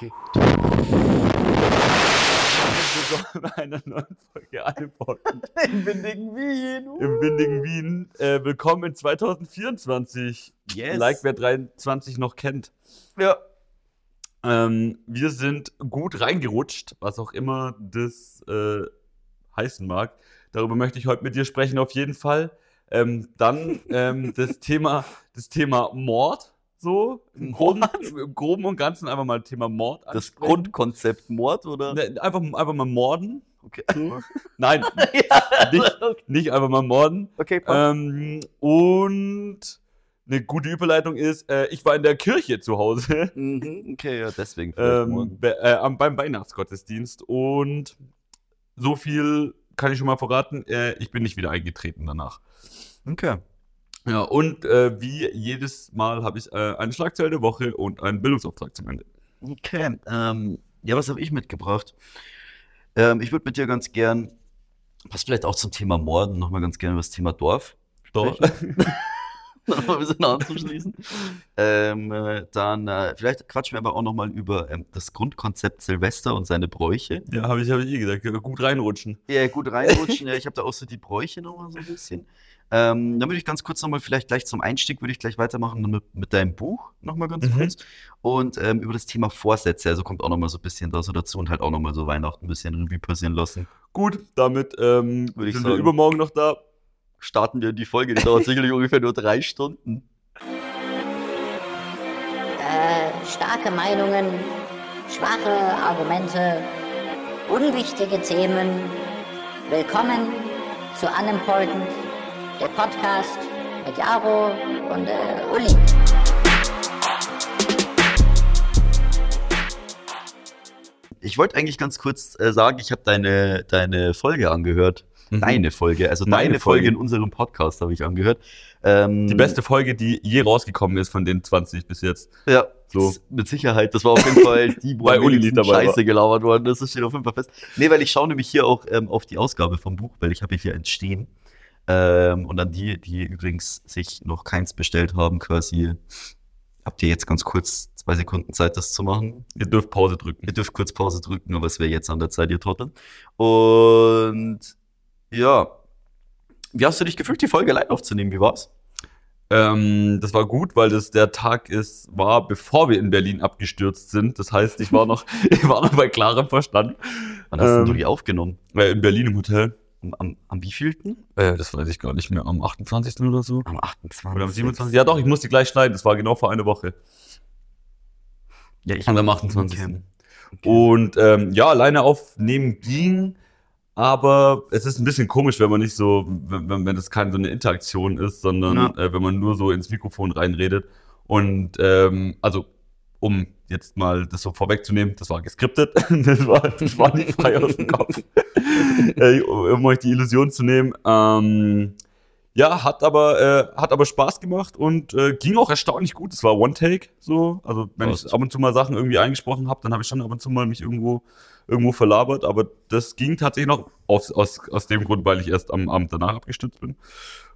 Okay. Willkommen einer neuen Folge Unimportant Im windigen Wien. im windigen Wien. Äh, willkommen in 2024. Yes. Like wer 23 noch kennt. Ja. Ähm, wir sind gut reingerutscht, was auch immer das äh, heißen mag. Darüber möchte ich heute mit dir sprechen, auf jeden Fall. Ähm, dann ähm, das Thema, das Thema Mord. So, im Groben, im Groben und Ganzen einfach mal Thema Mord. Das ansprechen. Grundkonzept Mord, oder? Ne, einfach, einfach mal morden. Okay. Nein, ja, Nicht- nicht einfach mal morden. Okay. Ähm, und eine gute Überleitung ist, äh, ich war in der Kirche zu Hause Mhm, okay, ja, deswegen ähm, be- äh, beim Weihnachtsgottesdienst und so viel kann ich schon mal verraten, äh, ich bin nicht wieder eingetreten danach. Okay. Ja, und äh, wie jedes Mal habe ich äh, eine Schlagzeile der Woche und einen Bildungsauftrag zum Ende. Okay. Ähm, ja, was habe ich mitgebracht? Ähm, ich würde mit dir ganz gern, passt vielleicht auch zum Thema Morden, nochmal ganz gerne über das Thema Dorf sprechen. nochmal ein bisschen anzuschließen. ähm, äh, dann, äh, vielleicht quatschen wir aber auch nochmal über ähm, das Grundkonzept Silvester und seine Bräuche. Ja, habe ich, hab ich eh gesagt, gut reinrutschen. Ja, gut reinrutschen. ja, ich habe da auch so die Bräuche nochmal so ein bisschen. Ähm, dann würde ich ganz kurz nochmal, vielleicht gleich zum Einstieg, würde ich gleich weitermachen mit, mit deinem Buch nochmal ganz Mhm. kurz. Und ähm, über das Thema Vorsätze, also kommt auch nochmal so ein bisschen da so dazu und halt auch nochmal so Weihnachten ein bisschen Revue passieren lassen. Gut, damit ähm, Würde ich sind wir sagen. übermorgen noch da. Starten wir in die Folge, die dauert sicherlich ungefähr nur drei Stunden. Äh, starke Meinungen, schwache Argumente, unwichtige Themen. Willkommen zu Unimportant, der Podcast mit Jaro und äh, Uli. Ich wollte eigentlich ganz kurz äh, sagen, ich habe deine, deine Folge angehört. Mhm. Deine Folge, also Meine deine Folge Folge. in unserem Podcast habe ich angehört. Ähm, Die beste Folge, die je rausgekommen ist von den 20 bis jetzt. Ja, So. mit Sicherheit. Das war auf jeden Fall die, wo Weil am Uli dabei war. Scheiße gelabert worden ist. Das steht auf jeden Fall fest. Nee, weil ich schaue nämlich hier auch ähm, auf die Ausgabe vom Buch, weil ich habe hier entstehen. Ähm, und an die, die übrigens sich noch keins bestellt haben, quasi, habt ihr jetzt ganz kurz zwei Sekunden Zeit, das zu machen. Ihr dürft Pause drücken. Ihr dürft kurz Pause drücken, aber es wäre jetzt an der Zeit, ihr Trottel. Und ja, wie hast du dich gefühlt, die Folge allein aufzunehmen? Wie war's? Ähm, das war gut, weil das der Tag ist, war bevor wir in Berlin abgestürzt sind. Das heißt, ich war noch, ich war noch bei klarem Verstand. Wann hast Ähm, du die aufgenommen? Äh, in Berlin im Hotel. Am, am, am wievielten? Äh, das weiß ich gar nicht mehr. Am 28. oder so. Am 28. Oder am 27. Ja doch, ich musste gleich schneiden. Das war genau vor einer Woche. Ja, ich Und am 28. Okay. Und ähm, ja, alleine aufnehmen ging, aber es ist ein bisschen komisch, wenn man nicht so, wenn, wenn wenn das keine so eine Interaktion ist, sondern Ja. äh, wenn man nur so ins Mikrofon reinredet. Und ähm, also, um jetzt mal das so vorwegzunehmen, das war geskriptet, das war, das war nicht frei aus dem Kopf, äh, um euch die Illusion zu nehmen. Ähm, ja, hat aber, äh, hat aber Spaß gemacht und äh, ging auch erstaunlich gut. Es war One-Take, so. Also, wenn Passt. ich ab und zu mal Sachen irgendwie eingesprochen habe, dann habe ich schon ab und zu mal mich irgendwo, irgendwo verlabert. Aber das ging tatsächlich noch aus, aus, aus dem Grund, weil ich erst am Abend danach abgestürzt bin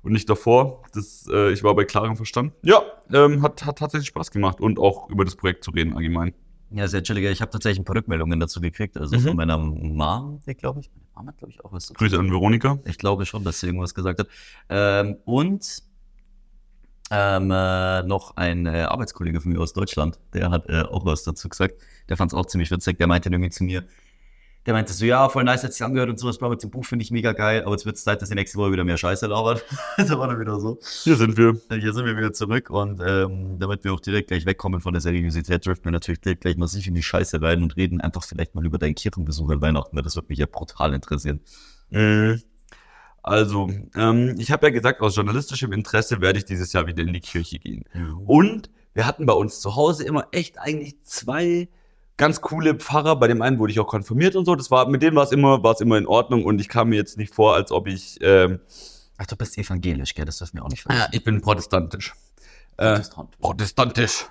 und nicht davor. Das, äh, ich war bei klarem Verstand. Ja, ähm, hat, hat tatsächlich Spaß gemacht und auch über das Projekt zu reden allgemein. Ja, sehr chilliger. Ich habe tatsächlich ein paar Rückmeldungen dazu gekriegt. Also Mhm. von meiner Mom, glaube ich. Meine Mom hat, glaube ich, auch was Grüße an Veronika. Ich glaube schon, dass sie irgendwas gesagt hat. Ähm, und ähm, äh, noch ein äh, Arbeitskollege von mir aus Deutschland, der hat äh, auch was dazu gesagt. Der fand es auch ziemlich witzig. Der meinte irgendwie zu mir, der meinte so, ja, voll nice, hat sich angehört und sowas, bla, mit dem Buch finde ich mega geil, aber jetzt wird es Zeit, dass ihr nächste Woche wieder mehr Scheiße labert. da war dann wieder so. Hier sind wir. Hier sind wir wieder zurück und ähm, damit wir auch direkt gleich wegkommen von der Seriosität, driften wir natürlich direkt gleich massiv in die Scheiße rein und reden einfach vielleicht mal über deinen Kirchenbesuch an Weihnachten, weil das wird mich ja brutal interessieren. Äh, Also, ähm, ich habe ja gesagt, aus journalistischem Interesse werde ich dieses Jahr wieder in die Kirche gehen. Und wir hatten bei uns zu Hause immer echt eigentlich zwei ganz coole Pfarrer. Bei dem einen wurde ich auch konfirmiert und so. Das war, mit denen war es immer, war es immer in Ordnung und ich kam mir jetzt nicht vor, als ob ich, ähm, Ach, du bist evangelisch, gell? Das dürfen wir auch nicht ja, ich bin protestantisch. Äh, Protestant. protestantisch.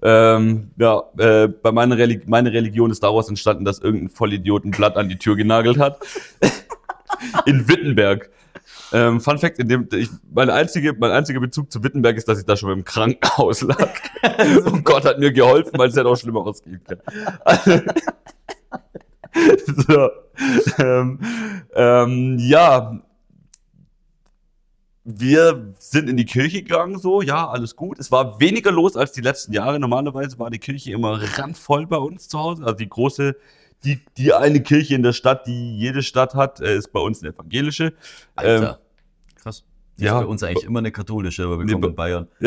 Ähm, ja, äh, bei meiner Reli meine Religion ist daraus entstanden, dass irgendein Vollidiot ein Blatt an die Tür genagelt hat. In Wittenberg. Ähm, Fun Fact, in dem ich, mein, einzige, mein einziger Bezug zu Wittenberg ist, dass ich da schon im Krankenhaus lag. Und Gott hat mir geholfen, weil es hätte auch schlimmer ausgehen können. so, ähm, ähm, ja, wir sind in die Kirche gegangen, so, ja, alles gut. Es war weniger los als die letzten Jahre. Normalerweise war die Kirche immer randvoll bei uns zu Hause. Also die große, die, die eine Kirche in der Stadt, die jede Stadt hat, äh, ist bei uns eine evangelische. Alter. Krass. Die ja. ist bei uns eigentlich immer eine katholische, aber wir Nee, kommen in Bayern.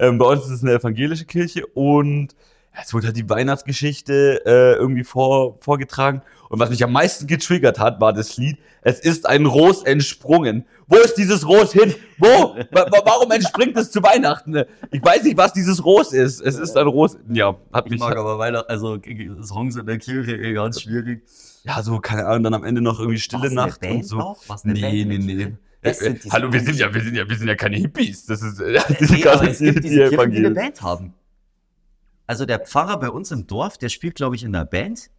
ähm, bei uns ist es eine evangelische Kirche und es wurde halt die Weihnachtsgeschichte äh, irgendwie vor, vorgetragen. Und was mich am meisten getriggert hat, war das Lied Es ist ein Ros entsprungen. Wo ist dieses Ros hin? Wo? Wa- wa- Warum entspringt es zu Weihnachten? Ich weiß nicht, was dieses Ros ist. Es ist ein Ros. Ja, hat Ich mich. mag aber Weihnachten, also Songs in der Kirche ganz schwierig. Ja, so, keine Ahnung, dann am Ende noch irgendwie Stille eine Nacht und so. War's eine Nee, Band? nee, nee. Das Äh, äh, hallo, wir sind ja, wir sind ja, wir sind ja keine Hippies. Das ist, äh, das Nee, aber gerade es gibt die diese Kirchen, die eine. Band haben. Also der Pfarrer bei uns im Dorf, der spielt, glaube ich, in der Band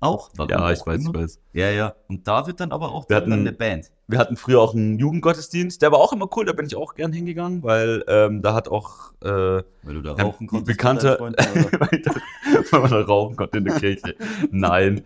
auch. Warum Ja, ich auch weiß, ich immer. weiß. Ja, ja. Und da wird dann aber auch Wir hatten- eine Band. Wir hatten früher auch einen Jugendgottesdienst, der war auch immer cool, da bin ich auch gern hingegangen, weil ähm, da hat auch äh, Weil du da rauchen konntest. Bekannter- oder? weil man da rauchen konnte in der Kirche. Nein.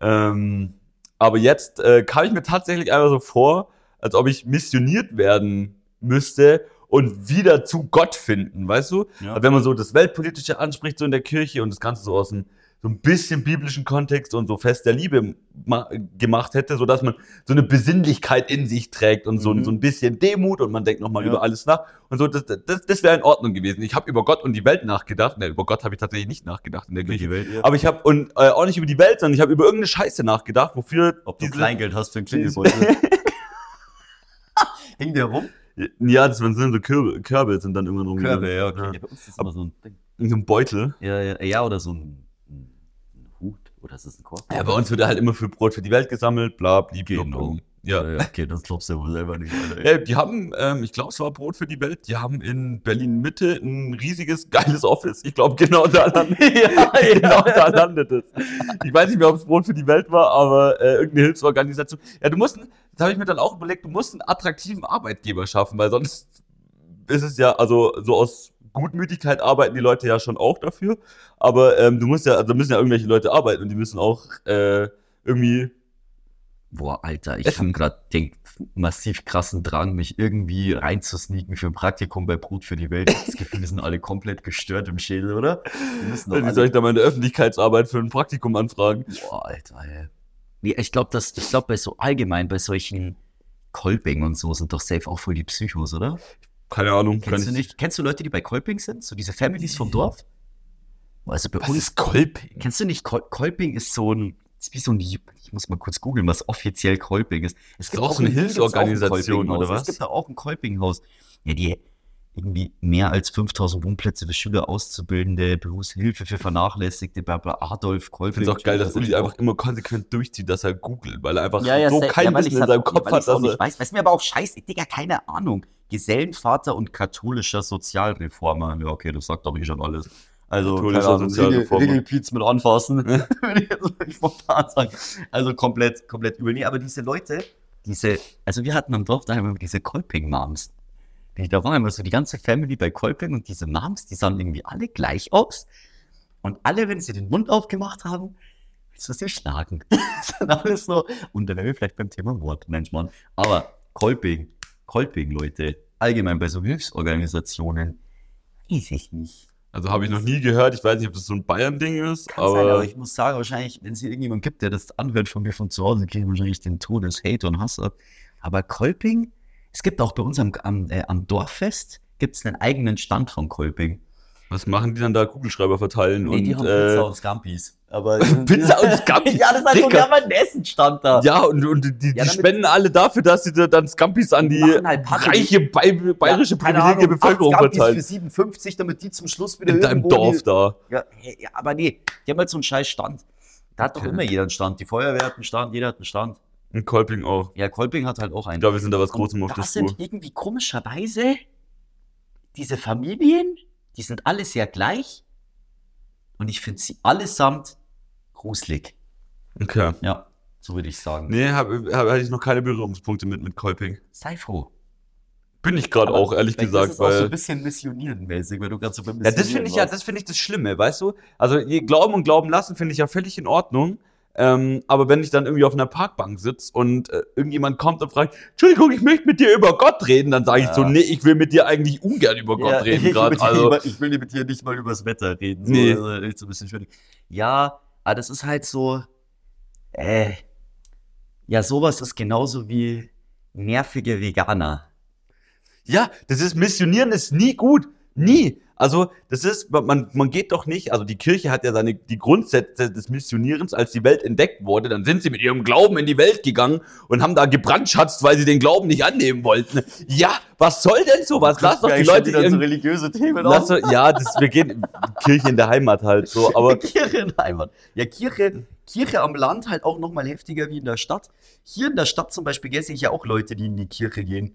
Ähm, aber jetzt äh, kam ich mir tatsächlich einfach so vor, als ob ich missioniert werden müsste und wieder zu Gott finden, weißt du? Ja. Wenn man so das Weltpolitische anspricht, so in der Kirche und das Ganze so aus einem so ein bisschen biblischen Kontext und so Fest der Liebe ma- gemacht hätte, so dass man so eine Besinnlichkeit in sich trägt und so, ein Mhm. so ein bisschen Demut und man denkt nochmal Ja. über alles nach und so, das, das, das wäre in Ordnung gewesen. Ich habe über Gott und die Welt nachgedacht, ne, über Gott habe ich tatsächlich nicht nachgedacht in der Kirche. Welt, ja. Aber ich habe und äh, auch nicht über die Welt, sondern ich habe über irgendeine Scheiße nachgedacht, wofür Ob du Kleingeld hast für einen Klingelbeutel. Hing der rum? Ja, das waren so Körbe, Körbe sind dann irgendwann rum. Körbe, ja, okay. Ja. Bei uns ist das immer so ein Ding. In so einem Beutel. Ja, ja, ja, oder so ein, ein ein. Oder ist das ein Korb? Ja, bei uns wird halt immer für Brot für die Welt gesammelt, bla, blieb, Genau. Ja. ja, okay, das glaubst du ja wohl selber nicht. Alter. Ja, die haben, ähm, ich glaube, es war Brot für die Welt. Die haben in Berlin Mitte ein riesiges, geiles Office. Ich glaube, genau da landet, ja, genau da landet es. Ich weiß nicht mehr, ob es Brot für die Welt war, aber äh, irgendeine Hilfsorganisation. Ja, du musst, das habe ich mir dann auch überlegt, du musst einen attraktiven Arbeitgeber schaffen, weil sonst ist es ja, also so aus Gutmütigkeit arbeiten die Leute ja schon auch dafür. Aber ähm, du musst ja, also müssen ja irgendwelche Leute arbeiten und die müssen auch äh, irgendwie Boah, Alter, ich habe gerade den massiv krassen Drang, mich irgendwie reinzusneaken für ein Praktikum bei Brut für die Welt. Das Gefühl, wir sind alle komplett gestört im Schädel, oder? Wie soll alle ich da meine Öffentlichkeitsarbeit für ein Praktikum anfragen? Boah, Alter, ey. Nee, ich glaube, dass, ich glaube, bei so allgemein, bei solchen Kolping und so sind doch safe auch voll die Psychos, oder? Keine Ahnung. Kennst du ich- nicht, kennst du Leute, die bei Kolping sind? So diese Families vom Dorf? Also bei Was uns, ist Kolping? kennst du nicht, Kol Kolping ist so ein, ist wie so ein, ich muss mal kurz googeln, was offiziell Kolping ist. Es auch so eine in Wien gibt's auch ein Hilfsorganisation, Kolpinghaus. oder was? Es gibt da auch ein Kolpinghaus. Ja, die irgendwie mehr als 5000 Wohnplätze für Schüler, Auszubildende, Berufshilfe für Vernachlässigte, bla bla, Adolf Ich Kolping. finde es auch geil, dass Uli auch einfach immer konsequent durchzieht, dass er googelt, weil er einfach Ja, ja, so kein ja, Wissen in seinem ja, Kopf weil hat, auch dass er. weiß. Weiß mir aber auch scheiße, Digga, keine Ahnung. Gesellenvater und katholischer Sozialreformer. Ja, okay, das sagt doch eh schon alles. Also, Katholischer Sozialreformer. Rigel- Rigelpiez mit anfassen, würde ich jetzt wirklich spontan sagen. Also komplett, komplett übel. Nee, aber diese Leute, diese, also wir hatten am Dorf daheim immer diese Kolping-Moms. Die, da war immer so die ganze Family bei Kolping und diese Moms, die sahen irgendwie alle gleich aus. Und alle, wenn sie den Mund aufgemacht haben, willst du sie schlagen. das sind alles so, und da wären wir vielleicht beim Thema Wort, Mensch, Mann. Aber Kolping, Kolping, Leute, allgemein bei so Hilfsorganisationen, weiß ich nicht. Also habe ich noch nie gehört. Ich weiß nicht, ob das so ein Bayern-Ding ist, Kann sein, aber aber ich muss sagen, wahrscheinlich, wenn es hier irgendjemand gibt, der das anhört von mir von zu Hause, kriege ich wahrscheinlich den Todes Hate und Hass ab. Aber Kolping, es gibt auch bei uns am, am, äh, am Dorffest, gibt es einen eigenen Stand von Kolping. Was machen die dann da? Kugelschreiber verteilen Nee, und die haben äh, Pizza und Scampis. Aber Pizza und Scampis? ja, das ist halt so Dicker. ein Essen-Stand da. ja, und, und die, die Ja, damit- spenden alle dafür, dass sie da dann Scampis an die halt reiche bay bayerische keine privilegierte Bevölkerung acht Scampis verteilen. für 57, damit die zum Schluss wieder In deinem Dorf die- da. Ja, ja, aber nee, die haben halt so einen scheiß Stand. Da hat doch Okay. immer jeder einen Stand. Die Feuerwehr hat einen Stand, jeder hat einen Stand. In Kolping auch. Ja, Kolping hat halt auch einen. Ich glaube, wir sind da was Großes Und auf der das sind irgendwie komischerweise diese Familien, die sind alle sehr gleich. Und ich finde sie allesamt gruselig. Okay. Ja. So würde ich sagen. Nee, habe hab, hatte ich noch keine Berührungspunkte mit, mit Kolping. Sei froh. Bin ich gerade auch, ehrlich gesagt, ist es auch so weil. ein bisschen missionierenmäßig, weil du gerade so beim Ja, das finde ich ja, das finde ich das Schlimme, weißt du? Also je- Glauben und Glauben lassen finde ich ja völlig in Ordnung. Ähm, aber wenn ich dann irgendwie auf einer Parkbank sitze und äh, irgendjemand kommt und fragt, Entschuldigung, ich möchte mit dir über Gott reden, dann sage ich Ja. so, nee, ich will mit dir eigentlich ungern über Gott Ja, reden ich, gerade. will Also, ich will mit dir nicht mal übers Wetter reden. So, Nee. also, so ein bisschen schwierig. Ja, aber das ist halt so. Äh, ja, sowas ist genauso wie nervige Veganer. ja, das ist, Missionieren ist nie gut. Nie. Also, das ist, man, man geht doch nicht, also die Kirche hat ja seine, die Grundsätze des Missionierens, als die Welt entdeckt wurde, dann sind sie mit ihrem Glauben in die Welt gegangen und haben da gebrandschatzt, weil sie den Glauben nicht annehmen wollten. Ja, was soll denn sowas? Lass doch die Leute dann so religiöse Themen lass doch, ja, das, wir gehen, Kirche in der Heimat halt so, aber Kirche in Heimat. Ja, Kirche, Kirche am Land halt auch noch mal heftiger wie in der Stadt. Hier in der Stadt zum Beispiel sehe ich ja auch Leute, die in die Kirche gehen.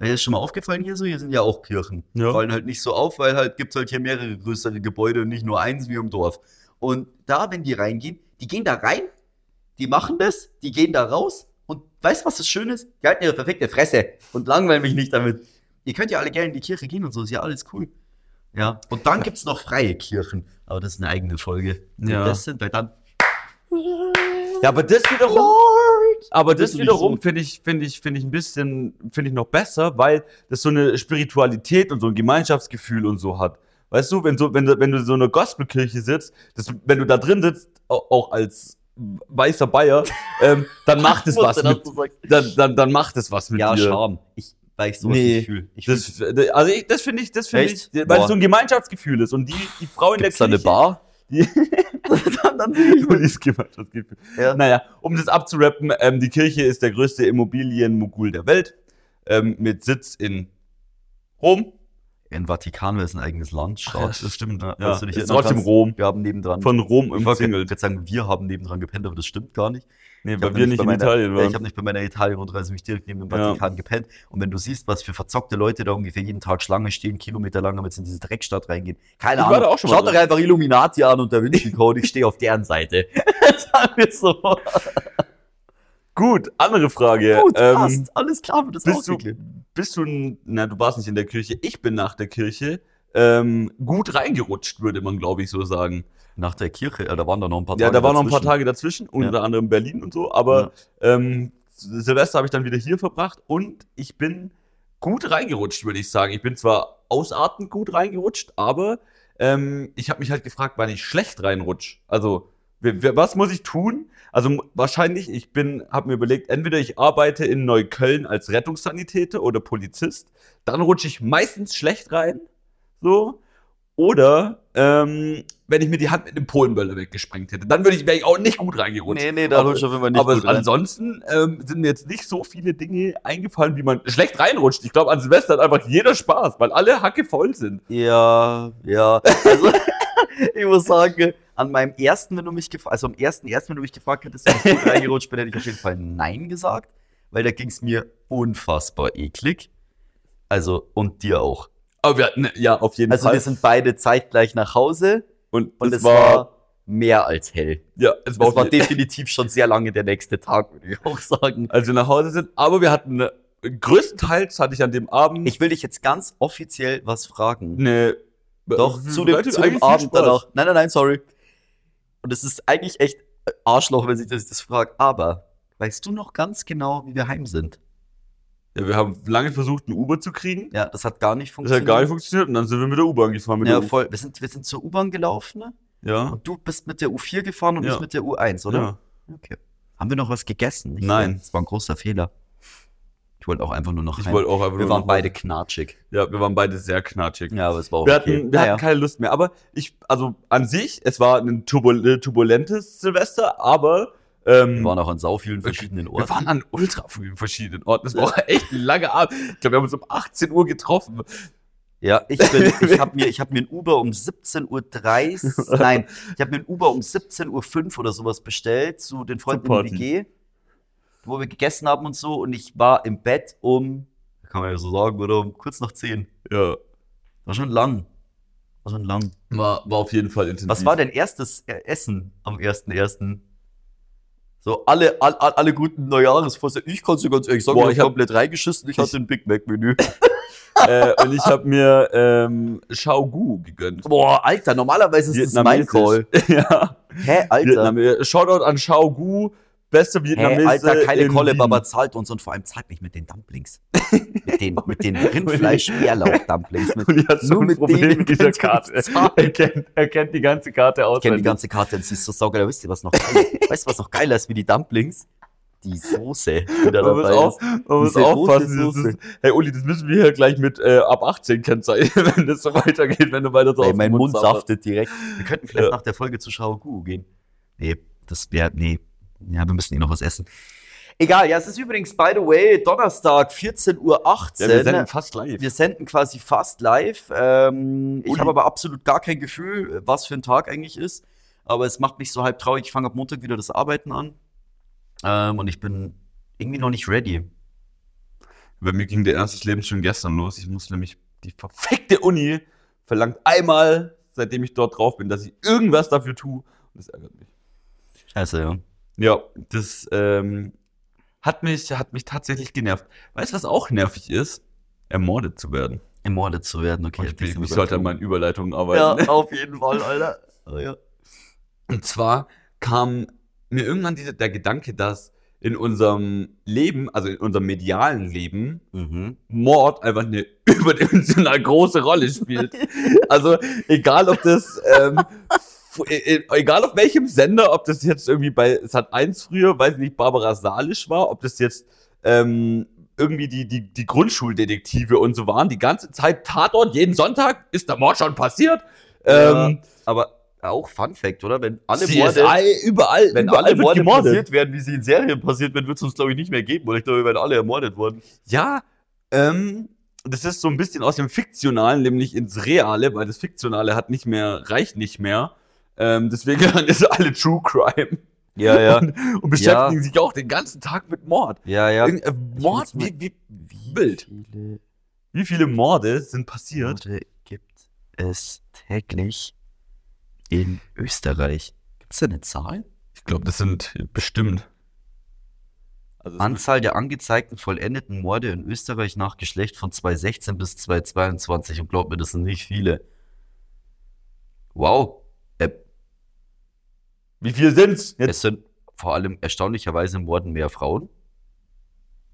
Ja, ist schon mal aufgefallen hier so? Hier sind ja auch Kirchen. Ja. Fallen halt nicht so auf, weil halt gibt's halt hier mehrere größere Gebäude und nicht nur eins wie im Dorf. Und da, wenn die reingehen, die gehen da rein, die machen das, die gehen da raus und weißt was das Schöne ist? Die halten ihre verfickte Fresse und langweilen mich nicht damit. Ihr könnt ja alle gerne in die Kirche gehen und so, ist ja alles cool. Ja, und dann gibt's noch freie Kirchen. Aber das ist eine eigene Folge. Ja. Das sind, weil dann. Ja, aber das wiederum, aber das wiederum so? finde ich, finde ich, finde ich ein bisschen, finde ich noch besser, weil das so eine Spiritualität und so ein Gemeinschaftsgefühl und so hat. Weißt du, wenn so, wenn du, wenn du in so einer Gospelkirche sitzt, das, wenn du da drin sitzt, au- auch als weißer Bayer, ähm, dann macht es was mit, dann, dann, dann macht es was mit Ja, dir. Charme. Ich, weil ich sowas Nee, nicht fühle. Das, fühl- also ich, das finde ich, das finde ich, weil Boah. es so ein Gemeinschaftsgefühl ist und die, die Frau in Gibt's der da Kirche, eine Bar? Die, dieses Gemeinschaftsgefühl. Ja. Naja, um das abzurappen, ähm, die Kirche ist der größte Immobilienmogul der Welt, ähm, mit Sitz in Rom. In Vatikan ist ein eigenes Land. Ach ja, das stimmt. Ja, Ja, ist trotzdem Rom. Wir haben nebendran. Von Rom ich wollte umzingelt. jetzt sagen, wir haben nebendran gepennt, aber das stimmt gar nicht. Nee, Ich weil wir nicht in meiner- Italien Ja, ich waren. habe nicht bei meiner Italien-Rundreise mich direkt neben dem Ja. Vatikan gepennt. Und wenn du siehst, was für verzockte Leute da ungefähr jeden Tag Schlange stehen, Kilometer lang, damit sie in diese Dreckstadt reingehen. Keine Ich war Ahnung. da auch schon Schaut doch einfach Illuminati an und Da Vinci Code. Ich stehe auf deren Seite. Sagen wir so. Gut, andere Frage. Gut, ähm, passt. Alles klar, wird das bist du. Bist du, na, du warst nicht in der Kirche, ich bin nach der Kirche, ähm, gut reingerutscht, würde man, glaube ich, so sagen. Nach der Kirche, ja, da waren da noch ein paar Tage. Ja, da waren noch ein paar. Tage dazwischen, unter anderem Berlin und so, aber ähm, Silvester habe ich dann wieder hier verbracht und ich bin gut reingerutscht, würde ich sagen. Ich bin zwar ausartend gut reingerutscht, aber ähm, ich habe mich halt gefragt, wann ich schlecht reinrutsch. Also, was muss ich tun? Also wahrscheinlich, ich bin, habe mir überlegt, entweder ich arbeite in Neukölln als Rettungssanitäter oder Polizist, dann rutsche ich meistens schlecht rein, so. Oder ähm, wenn ich mir die Hand mit einem Polenböller weggesprengt hätte, dann würde ich, wäre ich auch nicht gut reingerutscht. Nee, nee, da Aber- rutscht auf jeden Fall nicht aber gut rein. ansonsten ähm, sind mir jetzt nicht so viele Dinge eingefallen, wie man schlecht reinrutscht. Ich glaube, an Silvester hat einfach jeder Spaß, weil alle Hacke voll sind. Ja, ja. Also, ich muss sagen, an meinem ersten, wenn du mich gefragt also am ersten, ersten, wenn du mich gefragt hättest, ob ich reingerutscht bin, hätte ich auf jeden Fall Nein gesagt, weil da ging es mir unfassbar eklig. Also, und dir auch. Aber wir hatten, ja, auf jeden Also, Fall. wir sind beide zeitgleich nach Hause und und es war, war mehr als hell. ja, es war, Es war definitiv schon sehr lange der nächste Tag, würde ich auch sagen. als wir nach Hause sind. Aber wir hatten, äh, größtenteils hatte ich an dem Abend Ich will dich jetzt ganz offiziell was fragen. eine, Doch, äh, zu dem, zu dem Abend danach. Nein, nein, nein, sorry. Und es ist eigentlich echt Arschloch, wenn sich das, das fragt. Aber weißt du noch ganz genau, wie wir heim sind? Ja, wir haben lange versucht, ein Uber zu kriegen. Ja, das hat gar nicht Das funktioniert. hat gar nicht funktioniert und dann sind wir mit der U-Bahn gefahren. Mit Ja, der U- voll. Wir sind, wir sind zur U-Bahn gelaufen ne? ja. und du bist mit der U4 gefahren und Ja. ich mit der U1, oder? Ja. Okay. Haben wir noch was gegessen? Nicht Nein. mehr. Das war ein großer Fehler. Ich wollte auch einfach nur noch Ich heim. wollte auch einfach Wir waren beide knatschig. Ja, wir waren beide sehr knatschig. Ja, aber es war auch Wir okay. hatten, wir Naja. hatten keine Lust mehr. Aber ich, also an sich, es war ein turbul turbulentes Silvester, aber ähm, wir waren auch an sau vielen verschiedenen wir Orten. waren an ultra vielen verschiedenen Orten. Es war auch echt ein langer Abend. Ich glaube, wir haben uns um 18 Uhr getroffen. Ja, ich bin, ich habe mir, ich habe mir ein Uber um 17.30 Uhr, nein, ich habe mir ein Uber um 17.05 Uhr oder sowas bestellt zu den Freunden in der WG, wo wir gegessen haben und so und ich war im Bett um, kann man ja so sagen, oder um kurz nach 10. Ja, War schon lang. War schon lang. war, war auf jeden Fall intensiv. Was war denn erstes äh, Essen am 1.1.? So, alle, all, all, alle guten Neujahresvorsätze. Ich kann es dir ganz ehrlich sagen, Boah, ich habe hab- komplett reingeschissen. Ich hatte ein Big Mac-Menü. äh, und ich habe mir ähm, Xiaogu gegönnt. Boah, Alter, normalerweise ist das mein Call. ja, Hä, Alter? Vietnam. Shoutout an Xiaogu, beste Vietnamese. Alter, keine in Kolle, Wien. Baba zahlt uns und vor allem zahlt mich mit den Dumplings. mit den, mit den Rindfleisch-Bärlauch-Dumplings. Nur ein mit Problem denen mit dieser Karte. Er kennt, er kennt die ganze Karte aus. Ich kenne die ganze Karte und sie ist so saugeil. Wisst ihr, was noch geil ist? Weißt du, was noch geiler ist wie die Dumplings? Die Soße, die da Man muss, dabei auf, ist. man muss aufpassen. Ist, hey Uli, das müssen wir hier gleich mit äh, ab 18 kennzeichnen, wenn das so weitergeht, wenn du weiter so Ey, aus dem mein Mund saftet direkt. Wir könnten vielleicht Ja. nach der Folge zu Shaogu gehen. Nee, das wäre, nee. Ja, wir müssen eh noch was essen. Egal, ja, es ist übrigens, by the way, Donnerstag, 14.18 Uhr. Ja, wir senden fast live. Wir senden quasi fast live. Ähm, ich habe aber absolut gar kein Gefühl, was für ein Tag eigentlich ist. Aber es macht mich so halb traurig. Ich fange ab Montag wieder das Arbeiten an. Ähm, und ich bin irgendwie noch nicht ready. Bei mir ging der erste Leben schon gestern los. Ich muss nämlich, die verfickte Uni verlangt einmal, seitdem ich dort drauf bin, dass ich irgendwas dafür tue. Und das ärgert mich. Also, ja. Ja, das ähm, hat, mich, hat mich tatsächlich genervt. Weißt du, was auch nervig ist? Ermordet zu werden. Ermordet zu werden, okay. ich jetzt ich, sollte an meinen Überleitungen arbeiten. Ja, auf jeden Fall, Alter. Oh, ja. Und zwar kam mir irgendwann dieser, der Gedanke, dass in unserem Leben, also in unserem medialen Leben, Mhm. Mord einfach eine überdimensional große Rolle spielt. Also egal ob das, ähm, egal auf welchem Sender, ob das jetzt irgendwie bei Sat 1 früher, weiß nicht, Barbara Salisch war, ob das jetzt ähm, irgendwie die, die, die Grundschuldetektive und so waren, die ganze Zeit Tatort, jeden Sonntag ist der Mord schon passiert. Ähm, Aber auch Fun Fact, oder? Wenn alle CSI, Morde, überall, wenn überall alle Morde gemordet. passiert werden, wie sie in Serien passiert werden, wird es uns, glaube ich, nicht mehr geben. Oder ich glaube, wir werden alle ermordet worden. Ja, ähm, das ist so ein bisschen aus dem Fiktionalen, nämlich ins Reale, weil das Fiktionale hat nicht mehr, reicht nicht mehr. Ähm, deswegen ist alle True Crime Ja, ja. und, und beschäftigen sich auch den ganzen Tag mit Mord. Ja, ja. Irgend- äh, Mord, wie, wie, wild. viele Wie viele Morde sind passiert? Morde gibt es täglich in Österreich? Gibt es da eine Zahl? Ich glaube, das sind bestimmt. Also Anzahl der angezeigten vollendeten Morde in Österreich nach Geschlecht von 2016 bis 2022. Und glaubt mir, das sind nicht viele. Wow. Wie viel sind's? Jetzt es sind vor allem erstaunlicherweise Morden mehr Frauen.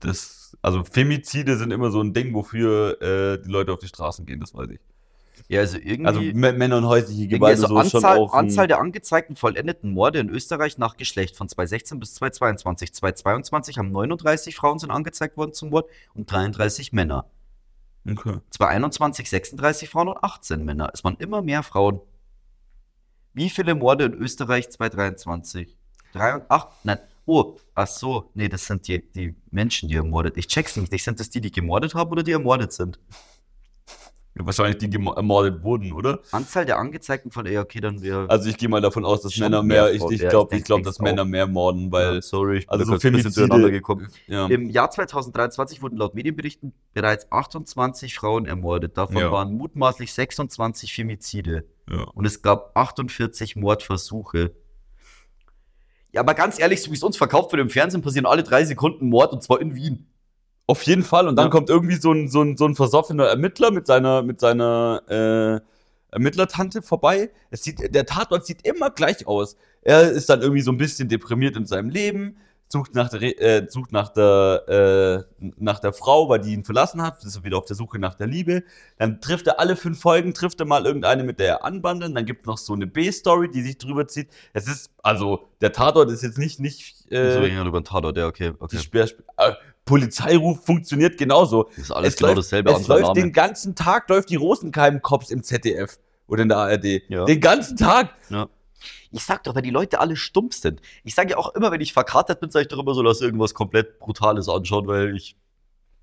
das, also Femizide sind immer so ein Ding, wofür äh, die Leute auf die Straßen gehen, das weiß ich. Ja, also irgendwie. Also Männer und häusliche Gewalt also so ist schon Anzahl, auch. Anzahl der angezeigten vollendeten Morde in Österreich nach Geschlecht von 2016 bis 2022. 2022 haben 39 Frauen sind angezeigt worden zum Mord und 33 Männer. Okay. 2021 36 Frauen und 18 Männer. Es waren immer mehr Frauen. Wie viele Morde in Österreich 2023? Drei und acht? Nein. Oh, ach so. Nee, das sind die, die Menschen, die ermordet. Ich check's nicht. Sind das die, die gemordet haben oder die ermordet sind? Wahrscheinlich die ermordet wurden, oder? Anzahl der angezeigten von, ja, okay, dann wäre. Also ich gehe mal davon aus, dass Männer mehr mehr, ich, ich glaube, ich glaube, denk- dass denk's Männer mehr morden, weil, Ja, sorry, ich bin also so bisschen Femizide- durcheinander gekommen. ja, Im Jahr 2023 wurden laut Medienberichten bereits 28 Frauen ermordet. Davon Ja. waren mutmaßlich 26 Femizide. ja. Und es gab 48 Mordversuche. Ja, aber ganz ehrlich, so wie es uns verkauft wird im Fernsehen, passieren alle drei Sekunden Mord und zwar in Wien. Auf jeden Fall. Und dann Ja. kommt irgendwie so ein, so ein, so ein versoffener Ermittler mit seiner, mit seiner äh, Ermittlertante vorbei. Es sieht, der Tatort sieht immer gleich aus. Er ist dann irgendwie so ein bisschen deprimiert in seinem Leben, sucht nach der, äh, sucht nach der, äh, nach der Frau, weil die ihn verlassen hat, ist er wieder auf der Suche nach der Liebe. Dann trifft er alle fünf Folgen, trifft er mal irgendeine, mit der er anbandelt. Dann gibt es noch so eine B-Story, die sich drüber zieht. Es ist, also, der Tatort ist jetzt nicht, nicht, so äh, reden wir über den Tatort, ja, okay, die okay. Speer, äh, Polizeiruf funktioniert genauso. Das ist alles es genau läuft, dasselbe, es läuft Name. den ganzen Tag, läuft die Rosenkeim-Cops im ZDF oder in der ARD. Ja. Den ganzen Tag. Ja. Ich sag doch, weil die Leute alle stumpf sind. Ich sage ja auch immer, wenn ich verkatert bin, sage ich doch immer so, lass irgendwas komplett Brutales anschauen, weil ich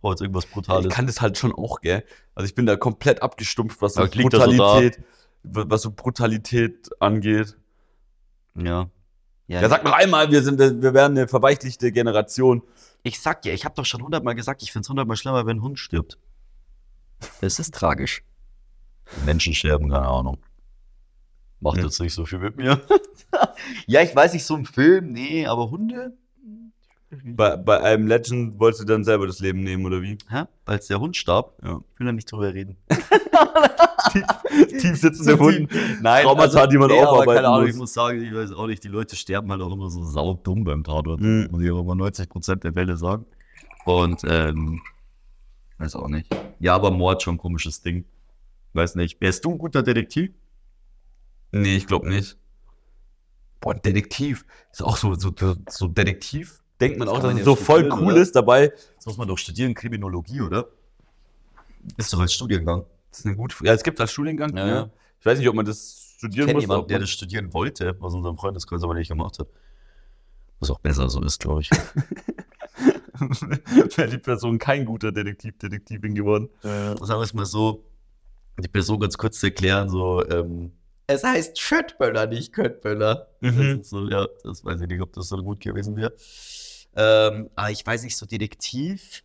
brauche jetzt irgendwas Brutales. Ich kann das halt schon auch, gell. Also ich bin da komplett abgestumpft, was so Ja, da so. Brutalität, was so Brutalität angeht. ja. Ja, Ja, sag noch einmal, wir sind, wir werden eine verweichlichte Generation. Ich sag dir, ich habe doch schon hundertmal gesagt, ich find's hundertmal schlimmer, wenn ein Hund stirbt. Es ist tragisch. Menschen sterben, keine Ahnung. Macht Ja. jetzt nicht so viel mit mir. ja, ich weiß nicht, so ein Film, nee, aber Hunde? Bei, bei einem Legend wolltest du dann selber das Leben nehmen, oder wie? Hä? Als der Hund starb? Ja. Ich will da nicht drüber reden. Tief sitzende Hunde. Nein, Traumata, die man nee, aber aufarbeiten keine Ahnung, muss. ich muss sagen, ich weiß auch nicht, die Leute sterben halt auch immer so saudumm beim Tatort. Mhm. Muss ich auch immer 90% der Fälle sagen. Und, ähm, weiß auch nicht. Ja, aber Mord schon ein komisches Ding. Weiß nicht. Wärst du ein guter Detektiv? Nee, ich glaube nicht. Boah, Detektiv. Ist auch so, so, so Detektiv. Denkt man Das auch, dass man es ja so voll cool oder? ist dabei. Das muss man doch studieren, Kriminologie, oder? Ist doch als Studiengang. Das ist eine gute. Ja, es gibt als Studiengang. Ja, Ja, ja. Ich weiß nicht, ob man das Ich studieren kenne muss. jemanden, ob der das studieren wollte, aus unserem Freundeskreis aber nicht gemacht hat. Was auch besser so ist, glaube ich. wäre die Person kein guter Detektiv, Detektivin geworden. Sagen wir es mal so, die Person ganz kurz zu erklären, so, ähm, es heißt Schöttböller, nicht Köttböller. Mhm. Das so, ja, das weiß ich nicht, ob das so gut gewesen wäre. Ähm, aber ich weiß nicht, so Detektiv.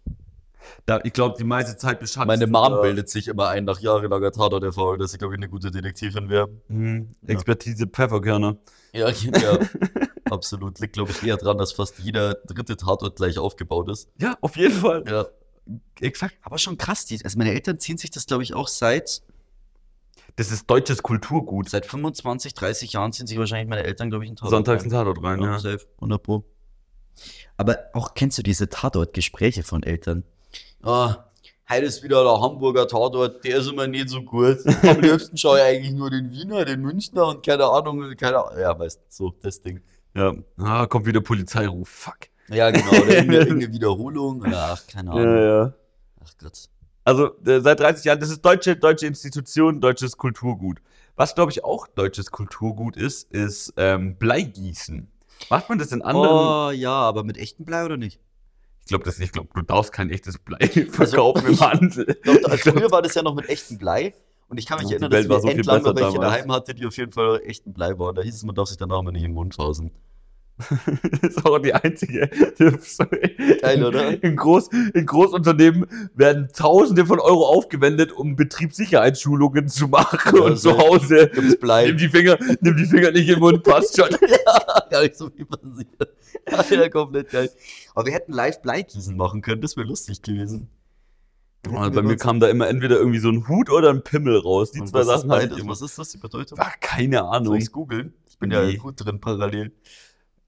Da, ich glaube, die meiste Zeit beschäftigt. Meine Mom bildet sich immer ein nach jahrelanger Tatorterfahrung, dass sie, glaube ich, eine gute Detektivin wäre. Mhm. Ja. Expertise Pfefferkörner. Ja, ja. absolut. Liegt, glaube ich, eher dran, dass fast jeder dritte Tatort gleich aufgebaut ist. Ja, auf jeden Fall. Ja. Exakt. Aber schon krass, die, also meine Eltern ziehen sich das, glaube ich, auch seit, Das ist deutsches Kulturgut. seit 25, 30 Jahren ziehen sich wahrscheinlich meine Eltern, glaube ich, einen Tatort Sonntags rein. ein Tatort rein, Ja, ja. safe, 100 Pro. Aber auch kennst du diese Tatort-Gespräche von Eltern? Ah, heute ist wieder der Hamburger Tatort, der ist immer nicht so gut. Am liebsten schaue ich eigentlich nur den Wiener, den Münchner und keine Ahnung, keine Ahnung. Ja, weißt du, so, das Ding. Ja. Ah, kommt wieder Polizeiruf. Fuck. Ja, genau, oder irgendeine, Wiederholung. Oder, ach, keine Ahnung. ja. Ach Gott. Also äh, seit 30 Jahren, das ist deutsche, deutsche Institution, deutsches Kulturgut. Was, glaube ich, auch deutsches Kulturgut ist, ist ähm, Bleigießen. Macht man das in anderen? Oh, ja, aber mit echtem Blei oder nicht? Ich glaube das nicht. Ich glaube, du darfst kein echtes Blei verkaufen ich- im Handel. Doch, also Ich glaub- früher war das ja noch mit echtem Blei. Und ich kann mich erinnern, dass wir so viel endlang noch besser welche damals. daheim hatte, die auf jeden Fall echten Blei waren. Da hieß es, man darf sich danach mal nicht im Mund sausen. Das ist auch die einzige. Geil, oder? In, Groß, in Großunternehmen werden Tausende von Euro aufgewendet, um Betriebssicherheitsschulungen zu machen Ja, und zu safe. Hause. Gibt's Blei. Nimm die Finger, nimm die Finger nicht den Mund, passt schon. ja, gar nicht so viel passiert. Ja, komplett geil. Aber wir hätten live Bleigießen machen können, das wäre lustig gewesen. Und bei mir kam da immer entweder irgendwie so ein Hut oder ein Pimmel raus. Die Und zwei was Sachen ich immer. Was ist das, die Bedeutung? Ach, keine Soll Ahnung. ich's googeln? Ich bin Nee. ja gut drin parallel.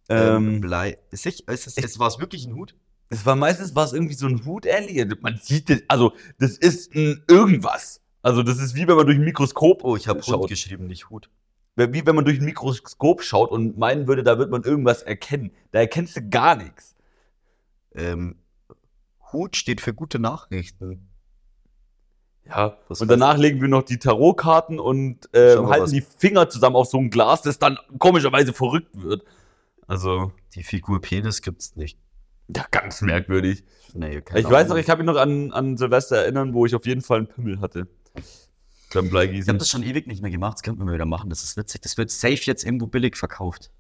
Ähm, Ähm, Blei. Ist es, ist es, es, war es wirklich ein Hut? es war meistens war es irgendwie so ein Hut ähnlich. Man sieht das, also das ist ein irgendwas. Also das ist wie wenn man durch ein Mikroskop Oh, ich habe. Hut geschrieben, nicht Hut. Wie wenn man durch ein Mikroskop schaut und meinen würde, da wird man irgendwas erkennen. Da erkennst du gar nichts. Ähm, Hut steht für gute Nachrichten. Ja, Was und danach legen wir noch die Tarotkarten und mal, halten die Finger zusammen auf so ein Glas, das dann komischerweise verrückt wird. Also, Die Figur Penis gibt's nicht. ja, ganz merkwürdig. Nee, Ich weiß noch, Ahnung. ich kann mich noch an, an Silvester erinnern, wo ich auf jeden Fall einen Pimmel hatte. Beim Ich Bleigießen. habe das schon ewig nicht mehr gemacht, das könnten wir mal wieder machen, das ist witzig. Das wird safe jetzt irgendwo billig verkauft.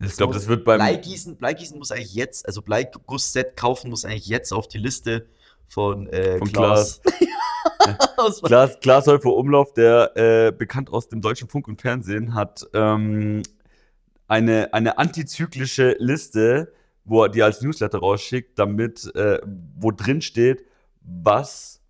Ich glaube, das wird beim. Bleigießen, Bleigießen muss eigentlich jetzt, also Bleigussset kaufen muss eigentlich jetzt auf die Liste von, äh, Von Klaas. Aus- Klaas, Klaas Häufer Umlauf, der äh, bekannt aus dem deutschen Funk und Fernsehen, hat ähm, eine, eine antizyklische Liste, wo er die als Newsletter rausschickt, damit, äh, wo drin steht, was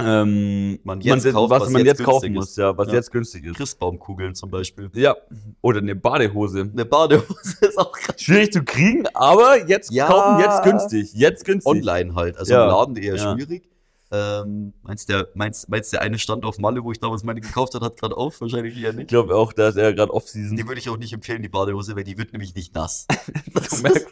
ähm, Man jetzt man, kauft, was, was man jetzt jetzt kaufen muss, ist. ja, was Ja. jetzt günstig ist. Christbaumkugeln zum Beispiel. Ja, oder eine Badehose. Eine Badehose ist auch krass. Schwierig zu kriegen, aber jetzt Ja. kaufen, jetzt günstig, jetzt günstig. Online halt, also Ja. im Laden eher Ja. schwierig. Ähm, meinst, der, meinst, meinst der eine stand auf Malle, wo ich damals meine gekauft habe, hat gerade auf? Wahrscheinlich eher Ich nicht. glaube auch, da ist er gerade Off-Season. Die würde ich auch nicht empfehlen, die Badehose, weil die wird nämlich nicht nass. Du merkst,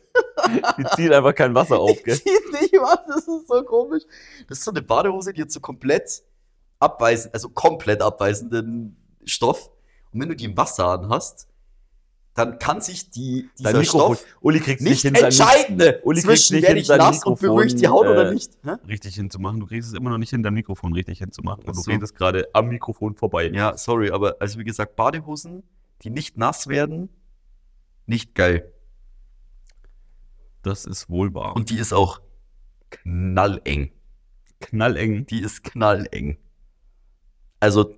die ziehen einfach kein Wasser auf, gell? Zieht nicht was, das ist so komisch. Das ist so eine Badehose, die hat so komplett abweisend, also komplett abweisenden Stoff. Und wenn du die im Wasser anhast, dann kann sich die, dieser. Stoff Uli kriegt nicht hin, sein entscheiden Uli zwischen nicht werde ich nass und beruhigt die Haut oder äh, nicht. Hä? richtig hinzumachen. Du kriegst es immer noch nicht hin, dein Mikrofon richtig hinzumachen. Und Ach du so. redest gerade am Mikrofon vorbei. Ja, sorry, aber also wie gesagt, Badehosen, die nicht nass werden, nicht geil. Das ist wohl wahr. Und die ist auch knalleng. knalleng. Die ist knalleng. Also,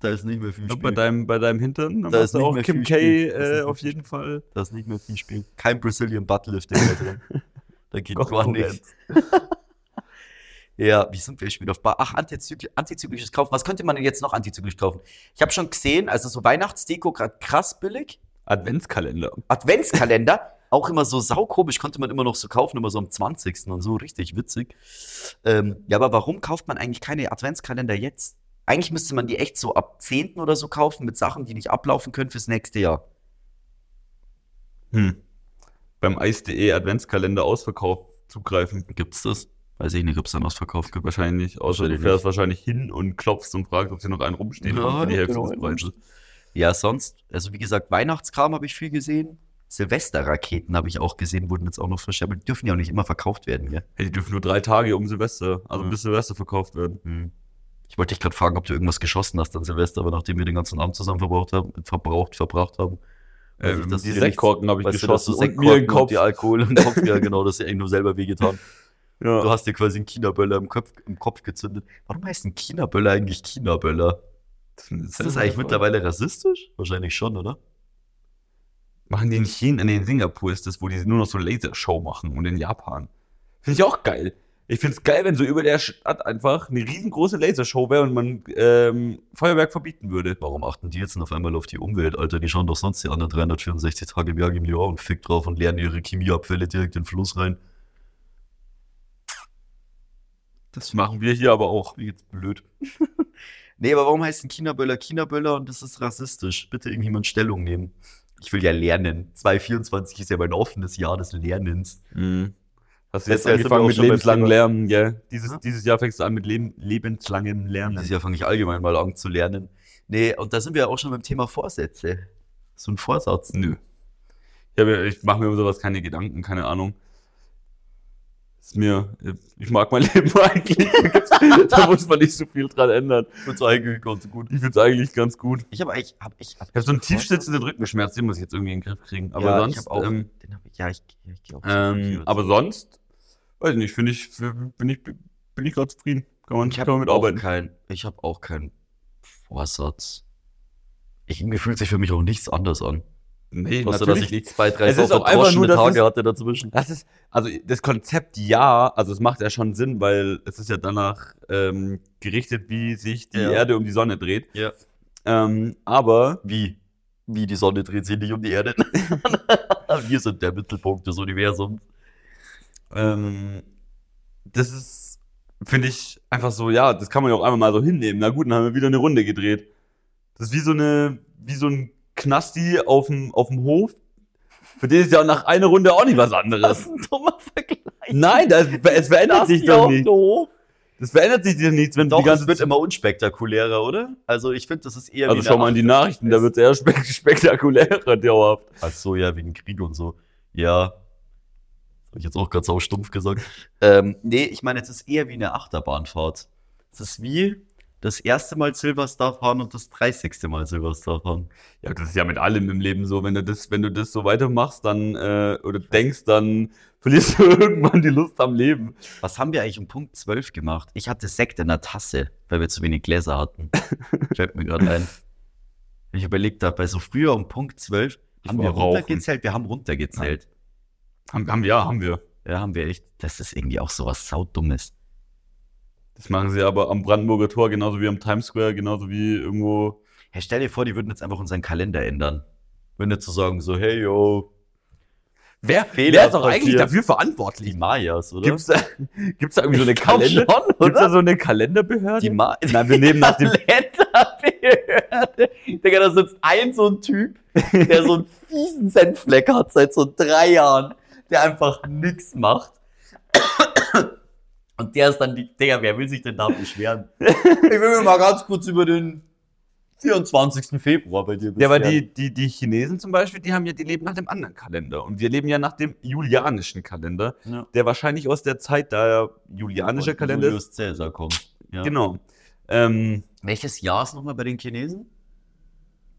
Da ist nicht mehr viel glaub, bei deinem, bei deinem Hintern, Da ist auch Kim Spiel. K äh, auf jeden Fall. Da ist nicht mehr viel Spiel. Kein Brazilian Buttlifting mehr drin. Da geht gar Konkurrenz. nichts. Ja, wie sind wir schon wieder auf Bar? Ach, antizykli antizyklisches Kaufen. Was könnte man denn jetzt noch antizyklisch kaufen? Ich habe schon gesehen, also so Weihnachtsdeko gerade krass billig. Adventskalender. Adventskalender, auch immer so saukomisch, konnte man immer noch so kaufen, immer so am 20. und so, richtig witzig. Ähm, ja, aber warum kauft man eigentlich keine Adventskalender jetzt? Eigentlich müsste man die echt so ab 10. oder so kaufen mit Sachen, die nicht ablaufen können fürs nächste Jahr. Hm. Beim Eis.de Adventskalender Ausverkauf zugreifen. Gibt's das? Weiß ich nicht, ob es dann ausverkauft gibt. Wahrscheinlich. Außer du fährst wahrscheinlich hin und klopfst und fragst, ob sie noch einen rumstehen Ja, haben für die Hälfte genau, des Preises. Ja, sonst, also wie gesagt, Weihnachtskram habe ich viel gesehen. Silvesterraketen habe ich auch gesehen, wurden jetzt auch noch verschärft. Die dürfen ja auch nicht immer verkauft werden, gell? Hey, die dürfen nur drei Tage um Silvester, also Ja. bis Silvester verkauft werden. Hm. Ich wollte dich gerade fragen, ob du irgendwas geschossen hast an Silvester, aber nachdem wir den ganzen Abend zusammen verbraucht haben, verbraucht, verbracht haben. ich, Ähm, dass die Sektkorken habe ich geschossen du und mir den Kopf. und die Alkohol im Kopf, ja genau, das ist ja eigentlich nur selber wehgetan. Ja. Du hast dir quasi einen China-Böller im Kopf, im Kopf gezündet. Warum heißt ein China-Böller eigentlich China-Böller? Ist das eigentlich mittlerweile rassistisch? Wahrscheinlich schon, oder? Machen die in China, in Singapur ist das, wo die nur noch so Lasershow machen und in Japan. Finde ich auch geil. Ich finde es geil, wenn so über der Stadt einfach eine riesengroße Lasershow wäre und man ähm, Feuerwerk verbieten würde. Warum achten die jetzt denn auf einmal auf die Umwelt, Alter? Die schauen doch sonst die anderen 364 Tage im Jahr im Jahr und fick drauf und leeren ihre Chemieabfälle direkt in den Fluss rein. Das machen wir hier aber auch. Wie jetzt blöd. nee, aber warum heißt ein China-Böller China-Böller und das ist rassistisch? Bitte irgendjemand Stellung nehmen. Ich will ja lernen. 2024 ist ja mein offenes Jahr des Lernens. Mhm. Hast du jetzt wir angefangen mit lebenslangem. Lernen, gell? Dieses, Ja. dieses Jahr fängst du an mit Leben, lebenslangem Lernen. Dieses Jahr fange ich allgemein mal an zu lernen. Nee, und da sind wir ja auch schon beim Thema Vorsätze. So ein Vorsatz. Nö. Ich, ja- ich mache mir über sowas keine Gedanken, keine Ahnung. Ist mir, ich mag mein Leben eigentlich. da muss man nicht so viel dran ändern. Das eigentlich ganz gut. Ich finde es eigentlich ganz gut. Ich habe eigentlich, hab ich, hab Ich habe so einen tiefsitzenden Rückenschmerz, den muss ich jetzt irgendwie in den Griff kriegen. Aber ja, sonst, ich auch, ähm, ich, ja, ich, ich auch ähm, aber sonst, weiß ich nicht, finde ich, bin ich, bin ich gerade zufrieden. Kann man, ich kann habe man mit auch arbeiten. kein, ich habe auch keinen Vorsatz. Ich, irgendwie fühlt sich für mich auch nichts anders an. Nee, Außer, dass natürlich ich nicht. zwei, drei Es ist auch einfach nur, dass Tage es- hatte dazwischen. Das ist, also das Konzept ja, also es macht ja schon Sinn, weil es ist ja danach ähm, gerichtet, wie sich die Ja. Erde um die Sonne dreht. Ja. Ähm, aber Wie? Wie die Sonne dreht sich nicht um die Erde. Wir sind der Mittelpunkt des Universums. Ähm, das ist, finde ich, einfach so, ja, das kann man ja auch einmal mal so hinnehmen. Na gut, dann haben wir wieder eine Runde gedreht. Das ist wie so eine, wie so ein Knasti auf dem, auf dem Hof. Für den ist ja nach einer Runde auch nicht was anderes. ein dummer Vergleich. Nein, das, es verändert sich doch nicht. Doof. Das verändert sich doch nichts, wenn Doch, die ganze es wird immer unspektakulärer, oder? Also ich finde, das ist eher Also schau mal in die Nachrichten, da wird es eher spek spektakulärer dauerhaft. Ach so, ja, wegen Krieg und so. Ja. Habe ich jetzt auch gerade sau stumpf gesagt. ähm, nee, ich meine, es ist eher wie eine Achterbahnfahrt. Es ist wie das erste Mal Silverstar fahren und das 30. Mal Silverstar fahren. Ja, das ist ja mit allem im Leben so. Wenn du das, wenn du das so weitermachst, dann äh, oder denkst, dann verlierst du irgendwann die Lust am Leben. Was haben wir eigentlich um Punkt 12 gemacht? Ich hatte Sekt in der Tasse, weil wir zu wenig Gläser hatten. Fällt mir gerade ein. Ich überlegt habe, bei so früher um Punkt 12 Ich haben wir rauchen. runtergezählt. Wir haben runtergezählt. Haben, haben wir, ja, haben wir. Ja, haben wir echt. Das ist irgendwie auch so was saudummes. Das machen sie aber am Brandenburger Tor genauso wie am Times Square, genauso wie irgendwo. Hey, stell dir vor, die würden jetzt einfach unseren Kalender ändern. Würden jetzt so sagen, so, hey, yo, Wer, Fehler wer ist doch eigentlich dafür die verantwortlich? Mayas, oder? Gibt's da, gibt's da irgendwie so eine Kalender? schon, Gibt's da oder? so eine Kalenderbehörde? Die Ma Nein, wir nehmen nach dem. Kalenderbehörde. Digga, da sitzt ein so ein Typ, der so einen fiesen Senfleck hat seit so drei Jahren, der einfach nix macht. Und der ist dann die, Digga, wer will sich denn da beschweren? Ich will mir mal ganz kurz über den 24. Februar bei dir Ja, aber beschweren. die, die, die Chinesen zum Beispiel, die haben ja, die leben nach dem anderen Kalender. Und wir leben ja nach dem julianischen Kalender, Ja. der wahrscheinlich aus der Zeit, da ja julianischer Kalender ist. Julius Caesar kommt. Ja. Genau. Ähm, Welches Jahr ist nochmal bei den Chinesen?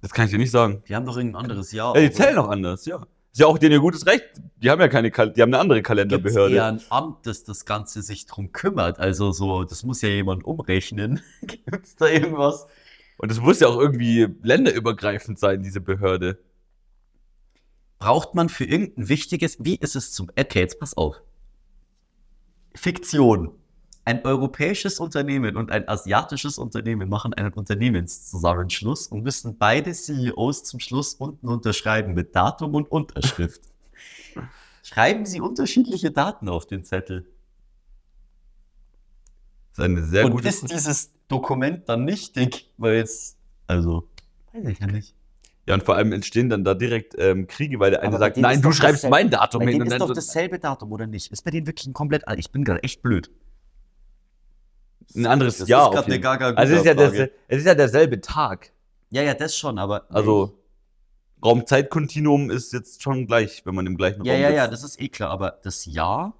das kann ich dir nicht sagen. Die haben doch irgendein anderes Jahr. Ja, die zählen auch anders, ja. Ist ja auch denen ihr gutes Recht. Die haben ja keine, Kal die haben eine andere Gibt's Kalenderbehörde. eher ein Amt, das das Ganze sich drum kümmert? Also so, das muss ja jemand umrechnen. Gibt's da irgendwas, Und es muss ja auch irgendwie länderübergreifend sein, diese Behörde. Braucht man für irgendein wichtiges, wie ist es zum, okay, jetzt pass auf. Fiktion. Ein europäisches Unternehmen und ein asiatisches Unternehmen machen einen Unternehmenszusammenschluss und müssen beide CEOs zum Schluss unten unterschreiben mit Datum und Unterschrift. Schreiben Sie unterschiedliche Daten auf den Zettel. Das ist eine sehr und gute ist dieses Dokument dann nichtig? Weil jetzt, also, weiß ich ja nicht. Ja, und vor allem entstehen dann da direkt ähm, Kriege, weil der eine sagt, nein, du schreibst mein Datum Bei hin. denen ist doch dasselbe Datum, oder nicht? Ist bei denen wirklich ein komplett, ich bin gerade echt blöd. Ein anderes Das Jahr. ist grad auf jeden eine gaga also es ist, ja das, es ist ja derselbe Tag. Ja, ja, das schon, aber. Also Raumzeitkontinuum ist jetzt schon gleich, wenn man im gleichen Ja, Raum ja, sitzt. ja, das ist eh klar, aber das Jahr.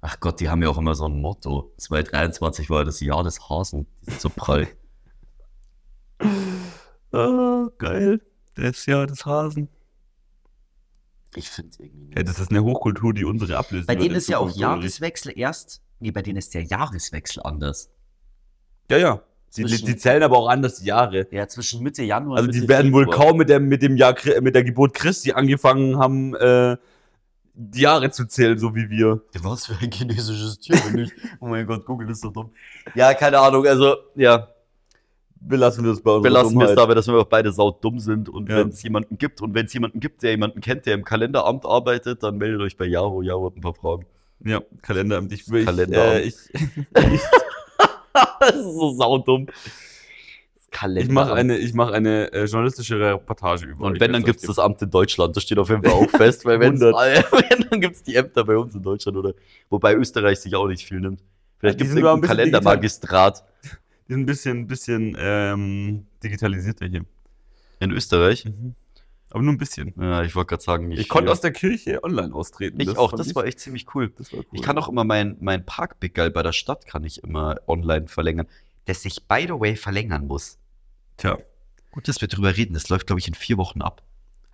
Ach Gott, die haben ja auch immer so ein Motto. 2023 war das Jahr des Hasen. Die sind so prall. Ah, geil. Das Jahr des Hasen. Ich finde irgendwie Ja, das ist eine Hochkultur, die unsere ablösen Bei denen ist ja auch? Jahreswechsel erst. Nee, bei denen ist der Jahreswechsel anders. Ja, ja. Die, Zwischen- die zählen aber auch anders die Jahre. Ja, zwischen Mitte Januar Also und die Mitte werden wohl Februar. kaum mit dem, mit dem Jahr, mit der Geburt Christi angefangen haben, äh, die Jahre zu zählen, so wie wir. Was für ein chinesisches Tier, wenn ich. Oh mein Gott, Google ist so dumm. Ja, keine Ahnung, also, ja. Belassen wir es bei uns. Belassen wir es dabei, dass wir auch beide saudumm sind. Und Ja. wenn es jemanden gibt und wenn es jemanden gibt, der jemanden kennt, der im Kalenderamt arbeitet, dann meldet euch bei Jaro. Jaro hat ein paar Fragen. Ja, Kalenderamt. Ich, ich, Kalenderamt. äh, ich, das ist so saudumm. ich mache eine, ich mach eine äh, journalistische Reportage über Und wenn, dann gibt's euch das Amt in Deutschland. Das steht auf jeden Fall auch fest, weil wenn's, 100. wenn, dann gibt's die Ämter bei uns in Deutschland, oder? Wobei Österreich sich auch nicht viel nimmt. Vielleicht Ja, die gibt's sind aber ein Kalendermagistrat Die sind ein bisschen, bisschen ähm, digitalisierter hier. in Österreich. Aber nur ein bisschen. Ja, ich wollte gerade sagen, Ich, konnte aus der Kirche online austreten. Ich auch, fand das war echt ziemlich cool. das cool. Ich kann auch immer mein, mein Parkpickerl bei der Stadt kann ich immer online verlängern, das sich by the way verlängern muss. Tja. Gut, dass wir drüber reden. Das läuft, glaube ich, in vier Wochen ab.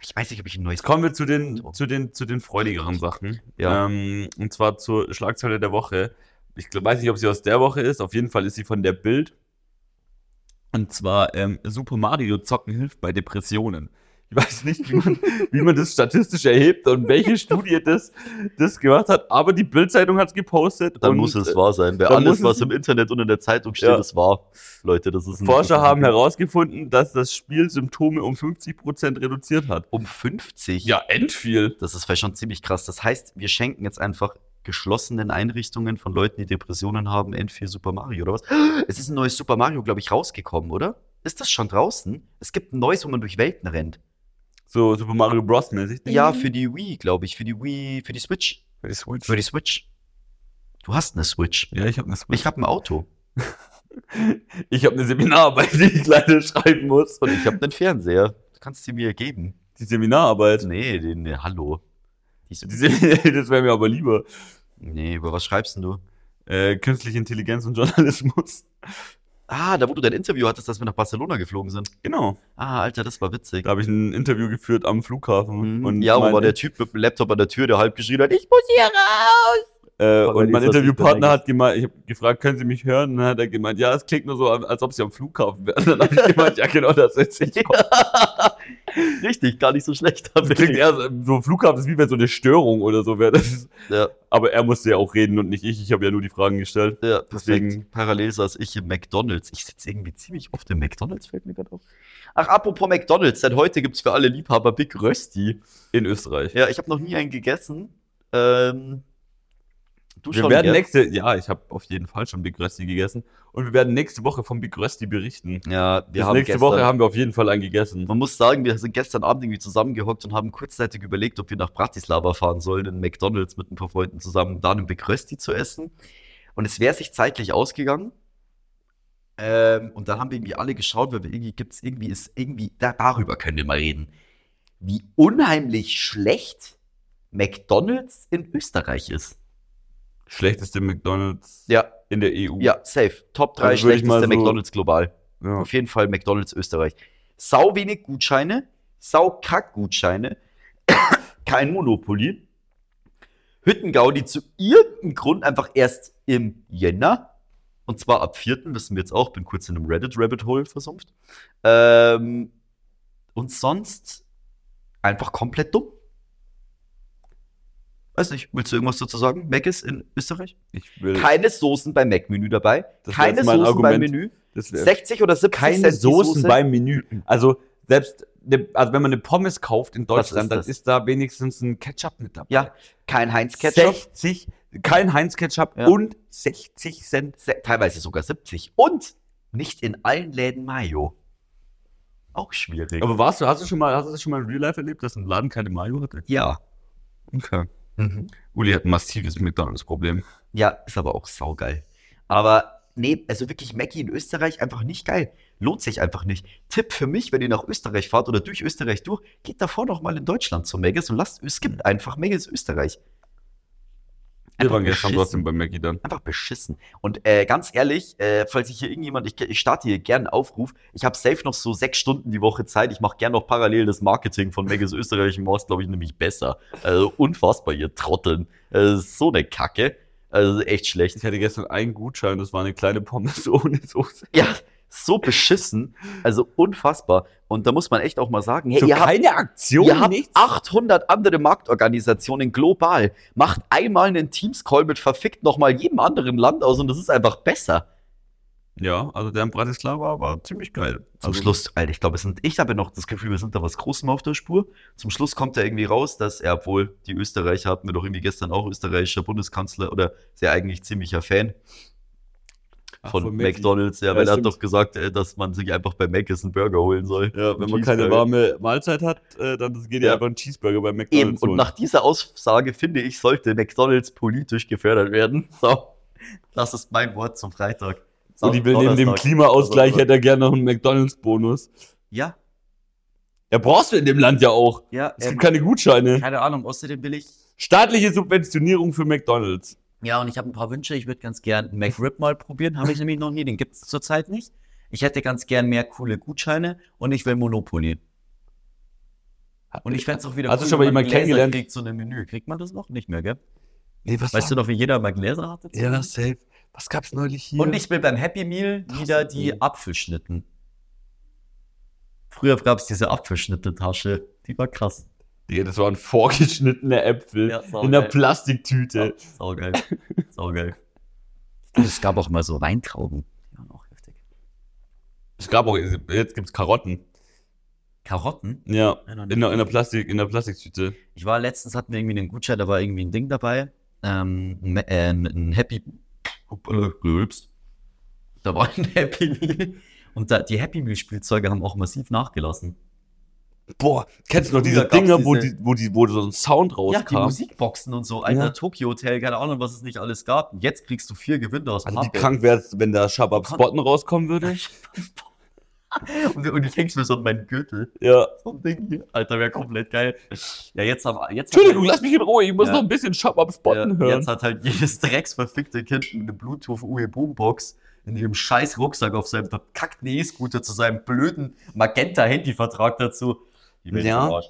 Ich weiß nicht, ob ich ein neues. Jetzt kommen wir zu den, zu den, zu den freudigeren Sachen. Ja. Ähm, und zwar zur Schlagzeile der Woche. Ich glaub, weiß nicht, ob sie aus der Woche ist. Auf jeden Fall ist sie von der Bild. Und zwar ähm, Super Mario zocken hilft bei Depressionen. Ich weiß nicht, wie man, wie man das statistisch erhebt und welche Studie das, das gemacht hat, aber die Bild-Zeitung hat es gepostet. Dann und, muss es äh, wahr sein. Wer alles, was im Internet und in der Zeitung steht, Ja. ist wahr. Leute, das ist ein Forscher haben ein- herausgefunden, dass das Spiel Symptome um 50% reduziert hat. um 50. Ja, end viel. Das ist vielleicht schon ziemlich krass. Das heißt, wir schenken jetzt einfach geschlossenen Einrichtungen von Leuten, die Depressionen haben, N4 Super Mario oder was? Es ist ein neues Super Mario, glaube ich, rausgekommen, oder? Ist das schon draußen? Es gibt ein neues, wo man durch Welten rennt. So Super Mario Bros. mäßig. Ja, für die Wii, glaube ich, für die Wii, für die Switch. Für die Switch. Für die Switch. Du hast eine Switch. Ja, ich habe eine Switch. Ich habe ein Auto. Ich habe eine Seminararbeit, die ich leider schreiben muss. Und ich habe einen Fernseher. Du kannst sie mir geben. Die Seminararbeit. Nee, den, nee, hallo. Die Die Sem- das wäre mir aber lieber. nee, über was schreibst denn du? Äh, künstliche Intelligenz und Journalismus. Ah, da wo du dein Interview hattest, dass wir nach Barcelona geflogen sind. Genau. Ah, Alter, das war witzig. Da habe ich ein Interview geführt am Flughafen. Mhm. Und ja, wo war der Typ mit dem Laptop an der Tür, der halb geschrien hat, ich muss hier raus. äh, und mein Interviewpartner hat gemeint, ich habe gefragt, können Sie mich hören? Und dann hat er gemeint, ja, es klingt nur so, als ob Sie am Flughafen wären. Dann habe ich gemeint, ja, genau, das ist ich. Richtig, gar nicht so schlecht. Das klingt eher so, Flughafen ist wie wenn so eine Störung oder so wäre. Ja, Aber er musste ja auch reden und nicht ich. Ich habe ja nur die Fragen gestellt. ja, Deswegen-. Parallel saß ich im McDonalds. Ich sitze irgendwie ziemlich oft im McDonalds, fällt mir gerade auf. Ach, apropos McDonalds, seit heute gibt's für alle Liebhaber Big Rösti. In Österreich. Ja, ich habe noch nie einen gegessen. Ähm, du Wir werden nächste, ja, ich habe auf jeden Fall schon Big Rösti gegessen. Und wir werden nächste Woche vom Big Rösti berichten. Ja, wir Bis haben nächste gestern, Woche haben wir auf jeden Fall einen gegessen. Man muss sagen, wir sind gestern Abend irgendwie zusammengehockt und haben kurzzeitig überlegt, ob wir nach Bratislava fahren sollen, in McDonalds mit ein paar Freunden zusammen, da einen Big Rösti zu essen. Und es wäre sich zeitlich ausgegangen. Ähm, und dann haben wir irgendwie alle geschaut, weil wir irgendwie gibt's irgendwie ist irgendwie da, darüber können wir mal reden, wie unheimlich schlecht McDonalds in Österreich ist. Schlechteste McDonalds Ja, in der EU. ja, safe. Top 3 Also schlechteste so- McDonalds global. Ja. Auf jeden Fall McDonalds Österreich. Sau wenig Gutscheine, sau kack Gutscheine, kein Monopoly. Hüttengau, die zu irgendeinem Grund einfach erst im Jänner Und zwar ab 4. wissen wir jetzt auch, bin kurz in einem Reddit-Rabbit-Hole versumpft. Ähm, und sonst einfach komplett dumm. Weiß nicht, willst du irgendwas dazu sagen? Mac in Österreich? Ich will. Keine Soßen beim Mac-Menü dabei. Das wär Keine jetzt mein Soßen beim Argument. Menü. das wär- 60 oder 70 keine Cent die Soßen Soße. beim Menü. Also selbst, ne, also wenn man eine Pommes kauft in Deutschland, ist dann das? ist da wenigstens ein Ketchup mit dabei. Ja, kein Heinz-Ketchup. 60, kein Heinz-Ketchup Ja. und 60 Cent. Se- teilweise sogar 70. Und nicht in allen Läden Mayo. Auch schwierig. Aber warst du, hast du schon mal, hast du das schon mal in Real Life erlebt, dass ein Laden keine Mayo hatte? ja. Okay. Mhm. Uli hat ein massives McDonalds-Problem. Ja, ist aber auch saugeil. Aber nee, also wirklich Mackie in Österreich einfach nicht geil. Lohnt sich einfach nicht. Tipp für mich, wenn ihr nach Österreich fahrt oder durch Österreich durch, geht davor noch mal in Deutschland zu Maggis und lasst, es gibt einfach Maggis Österreich. Wir Einfach waren gestern beschissen. trotzdem bei Mackie dann. Einfach beschissen. Und äh, ganz ehrlich, äh, falls ich hier irgendjemand, ich, ich starte hier gerne einen Aufruf. Ich habe safe noch so sechs Stunden die Woche Zeit. Ich mache gerne noch parallel das Marketing von Maggis Österreich. Ich mach's, glaube ich, nämlich besser. Also unfassbar, ihr Trotteln. Äh, so eine Kacke. Also echt schlecht. Ich hatte gestern einen Gutschein, das war eine kleine Pommes ohne Soße. Ja, so beschissen. Also unfassbar. Und da muss man echt auch mal sagen, hey, ihr habt, keine Aktion, ihr habt 800 andere Marktorganisationen global. Macht einmal einen Teams-Call mit verfickt nochmal jedem anderen Land aus und das ist einfach besser. Ja, also der in Bratislava war ziemlich geil. Zum also, Schluss, Alter, ich glaube, ich habe noch das Gefühl, wir sind da was Großem auf der Spur. Zum Schluss kommt da irgendwie raus, dass er, obwohl die Österreicher hatten wir doch irgendwie gestern auch österreichischer Bundeskanzler oder sehr eigentlich ziemlicher Fan von, von. McDonalds, ja, Ja, weil er hat doch gesagt, dass man sich einfach bei Mc's einen Burger holen soll. Ja, wenn Ein man keine warme Mahlzeit hat, äh, dann geht Ja. einfach einen Cheeseburger bei Eben, McDonalds und holen. nach dieser Aussage finde ich, sollte McDonalds politisch gefördert werden. So, das ist mein Wort zum Freitag. und ich will neben dem. Klimaausgleich Also, hätte er gerne noch einen McDonalds-Bonus. Ja, Ja, brauchst du in dem Land ja auch. ja, Es ähm, gibt keine Gutscheine. keine Ahnung, außerdem will ich Staatliche Subventionierung für McDonalds. Ja, und ich habe ein paar Wünsche. Ich würde ganz gern McRib mal probieren. Habe ich nämlich noch nie. Den gibt es zurzeit nicht. Ich hätte ganz gern mehr coole Gutscheine und ich will Monopoly. Und ich fände es auch wieder Hast du schon mal Gläser kennengelernt? Kriegt, so ein Menü. Kriegt man das noch? Nicht mehr, gell? Nee, was Weißt du noch, wie jeder mal Gläser hatte? Ja, safe. Was gab's neulich hier? Und ich will beim Happy Meal Krass, wieder die Apfelschnitten. Früher gab es diese Apfelschnitte-Tasche. Die war krass. Digga, das waren vorgeschnittene Äpfel Ja, in einer. Plastiktüte. Saugeil. Saugeil. Es gab auch mal so Weintrauben. Die waren auch heftig. Es gab auch, jetzt gibt's Karotten. Karotten? Ja, Ja, in der, in der, Plastik, in der Plastiktüte. Ich war letztens, hatten wir irgendwie einen Gutschein, da war irgendwie ein Ding dabei. Ähm, äh, ein Happy. Gerülpst. Da war ein Happy Meal. Und da, die Happy Meal Spielzeuge haben auch massiv nachgelassen. Boah, kennst du noch diese Dinger, wo, diese- die, wo, die, wo so ein Sound Ja, die rauskam? Musikboxen und so, alter Ja. Tokyo Hotel, keine Ahnung, was es nicht alles gab. Und jetzt kriegst du vier Gewinne aus also wie Pappe. krank wär's, wenn da Shabab Spotten rauskommen würde? und, und ich häng's mir so an meinen Gürtel. Ja. So ein Ding hier. Alter, wäre komplett geil. Ja, jetzt haben jetzt Entschuldigung, lass mich in Ruhe, ich muss Ja. noch ein bisschen Shabab Spotten Ja, hören. Jetzt hat halt jedes drecksverfickte Kind eine Bluetooth-UE Boombox in ihrem scheiß Rucksack auf seinem verkackten E-Scooter zu seinem blöden Magenta-Handyvertrag dazu. Ja.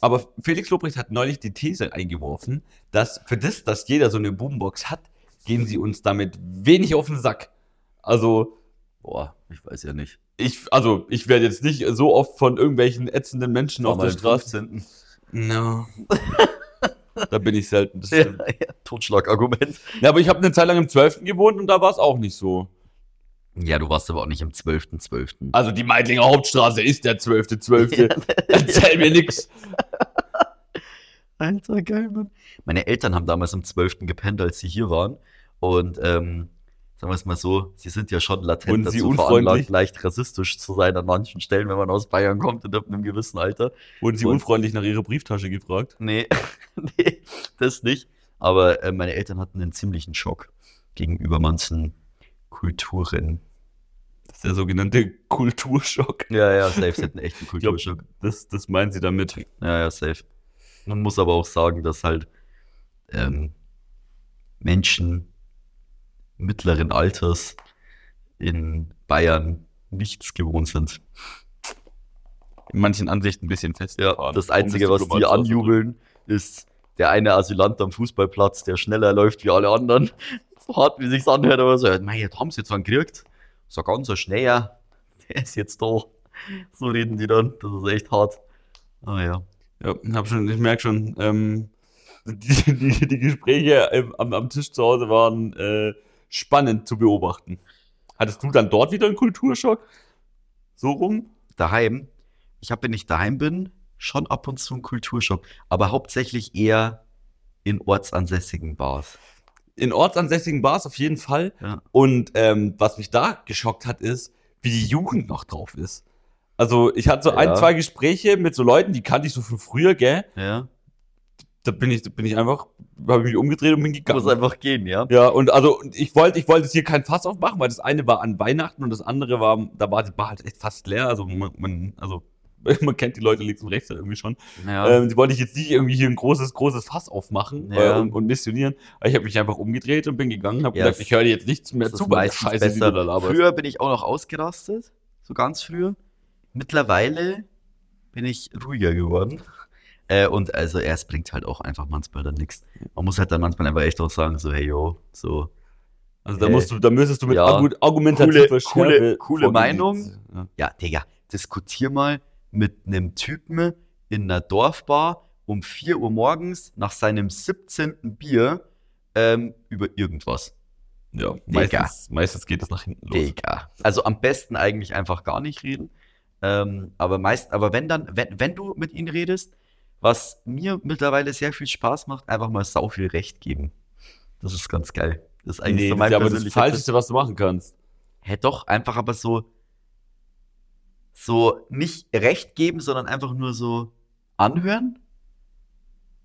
Aber Felix Lobrecht hat neulich die These eingeworfen, dass für das, dass jeder so eine Boombox hat, gehen sie uns damit wenig auf den Sack. Also, Boah, ich weiß ja nicht. ich, also, ich werde jetzt nicht so oft von irgendwelchen ätzenden Menschen auf der Straße. 15.. No. da bin ich selten. Das Ja, ja, Totschlagargument. Ja, aber ich habe eine Zeit lang im 12. gewohnt und da war es auch nicht so. Ja, du warst aber auch nicht im 12.12. Also die Meidlinger Hauptstraße ist der 12.12. Erzähl mir nix. Alter, geil, Mann. Meine Eltern haben damals am 12. gepennt, als sie hier waren. Und ähm, sagen wir es mal so, sie sind ja schon latent sie dazu veranlagt, leicht rassistisch zu sein an manchen Stellen, wenn man aus Bayern kommt und ab einem gewissen Alter. Wurden sie Und- unfreundlich nach ihrer Brieftasche gefragt? Nee, nee, das nicht. Aber äh, meine Eltern hatten einen ziemlichen Schock gegenüber manchen Kulturen. Das ist der sogenannte Kulturschock. Ja, ja, safe, sie hatten echt einen glaub- Kulturschock. Das, das meinen sie damit. Ja, ja, safe. Man muss aber auch sagen, dass halt ähm, Menschen mittleren Alters in Bayern nichts gewohnt sind. In manchen Ansichten ein bisschen fest. Ja, das Einzige, was die anjubeln, ist der eine Asylant am Fußballplatz, der schneller läuft wie alle anderen. So hart, wie sich's anhört, aber so, ja, mei, jetzt haben sie jetzt einen gekriegt. So ganz so schnell, ja. Der ist jetzt da. So reden die dann. Das ist echt hart. Ah ja. Ja, hab schon, ich merke schon, ähm, die, die, die Gespräche im, am, am Tisch zu Hause waren äh, spannend zu beobachten. Hattest du dann dort wieder einen Kulturschock? So rum? Daheim. Ich habe, wenn ich daheim bin, schon ab und zu einen Kulturschock. Aber hauptsächlich eher in ortsansässigen Bars. In ortsansässigen Bars auf jeden Fall. Ja. Und ähm, was mich da geschockt hat, ist, wie die Jugend noch drauf ist. Also ich hatte so ein, Ja. zwei Gespräche mit so Leuten, die kannte ich so von früher, gell? Ja. Da bin ich, da bin ich einfach, habe mich umgedreht und bin gegangen. Muss einfach gehen, ja. Ja, und also ich wollte, ich wollte jetzt hier kein Fass aufmachen, weil das eine war an Weihnachten und das andere war, da war die Bar halt echt fast leer. Also man, man also man kennt die Leute links und rechts irgendwie schon. Ja. Ähm, die wollte ich jetzt nicht irgendwie hier ein großes, großes Fass aufmachen Ja. äh, und, und missionieren. Aber ich habe mich einfach umgedreht und bin gegangen, habe Ja, gesagt, es- ich höre jetzt nichts mehr zu meistens Scheiße, die du da laberst. Früher bin ich auch noch ausgerastet, so ganz früher. Mittlerweile bin ich ruhiger geworden. Äh, und also erst bringt halt auch einfach manchmal dann nichts. Man muss halt dann manchmal einfach echt auch sagen, so, hey yo, so, Also da Äh, musst du, da müsstest du mit ja. argu argumentativer Coole- Schärfe coole- coole. Meinung. Ja. ja, Digga, diskutier mal mit einem Typen in einer Dorfbar um 4 Uhr morgens nach seinem 17. Bier ähm, über irgendwas. Ja, meistens, meistens geht das nach hinten los. Digga. Also am besten eigentlich einfach gar nicht reden. Ähm, aber meist, aber wenn dann, wenn, wenn du mit ihnen redest, was mir mittlerweile sehr viel Spaß macht, einfach mal sau viel Recht geben. Das ist ganz geil. Das ist eigentlich Nee, so das mein ist ja aber das Falscheste, was du machen kannst. Hä, doch, einfach aber so, so nicht Recht geben, sondern einfach nur so anhören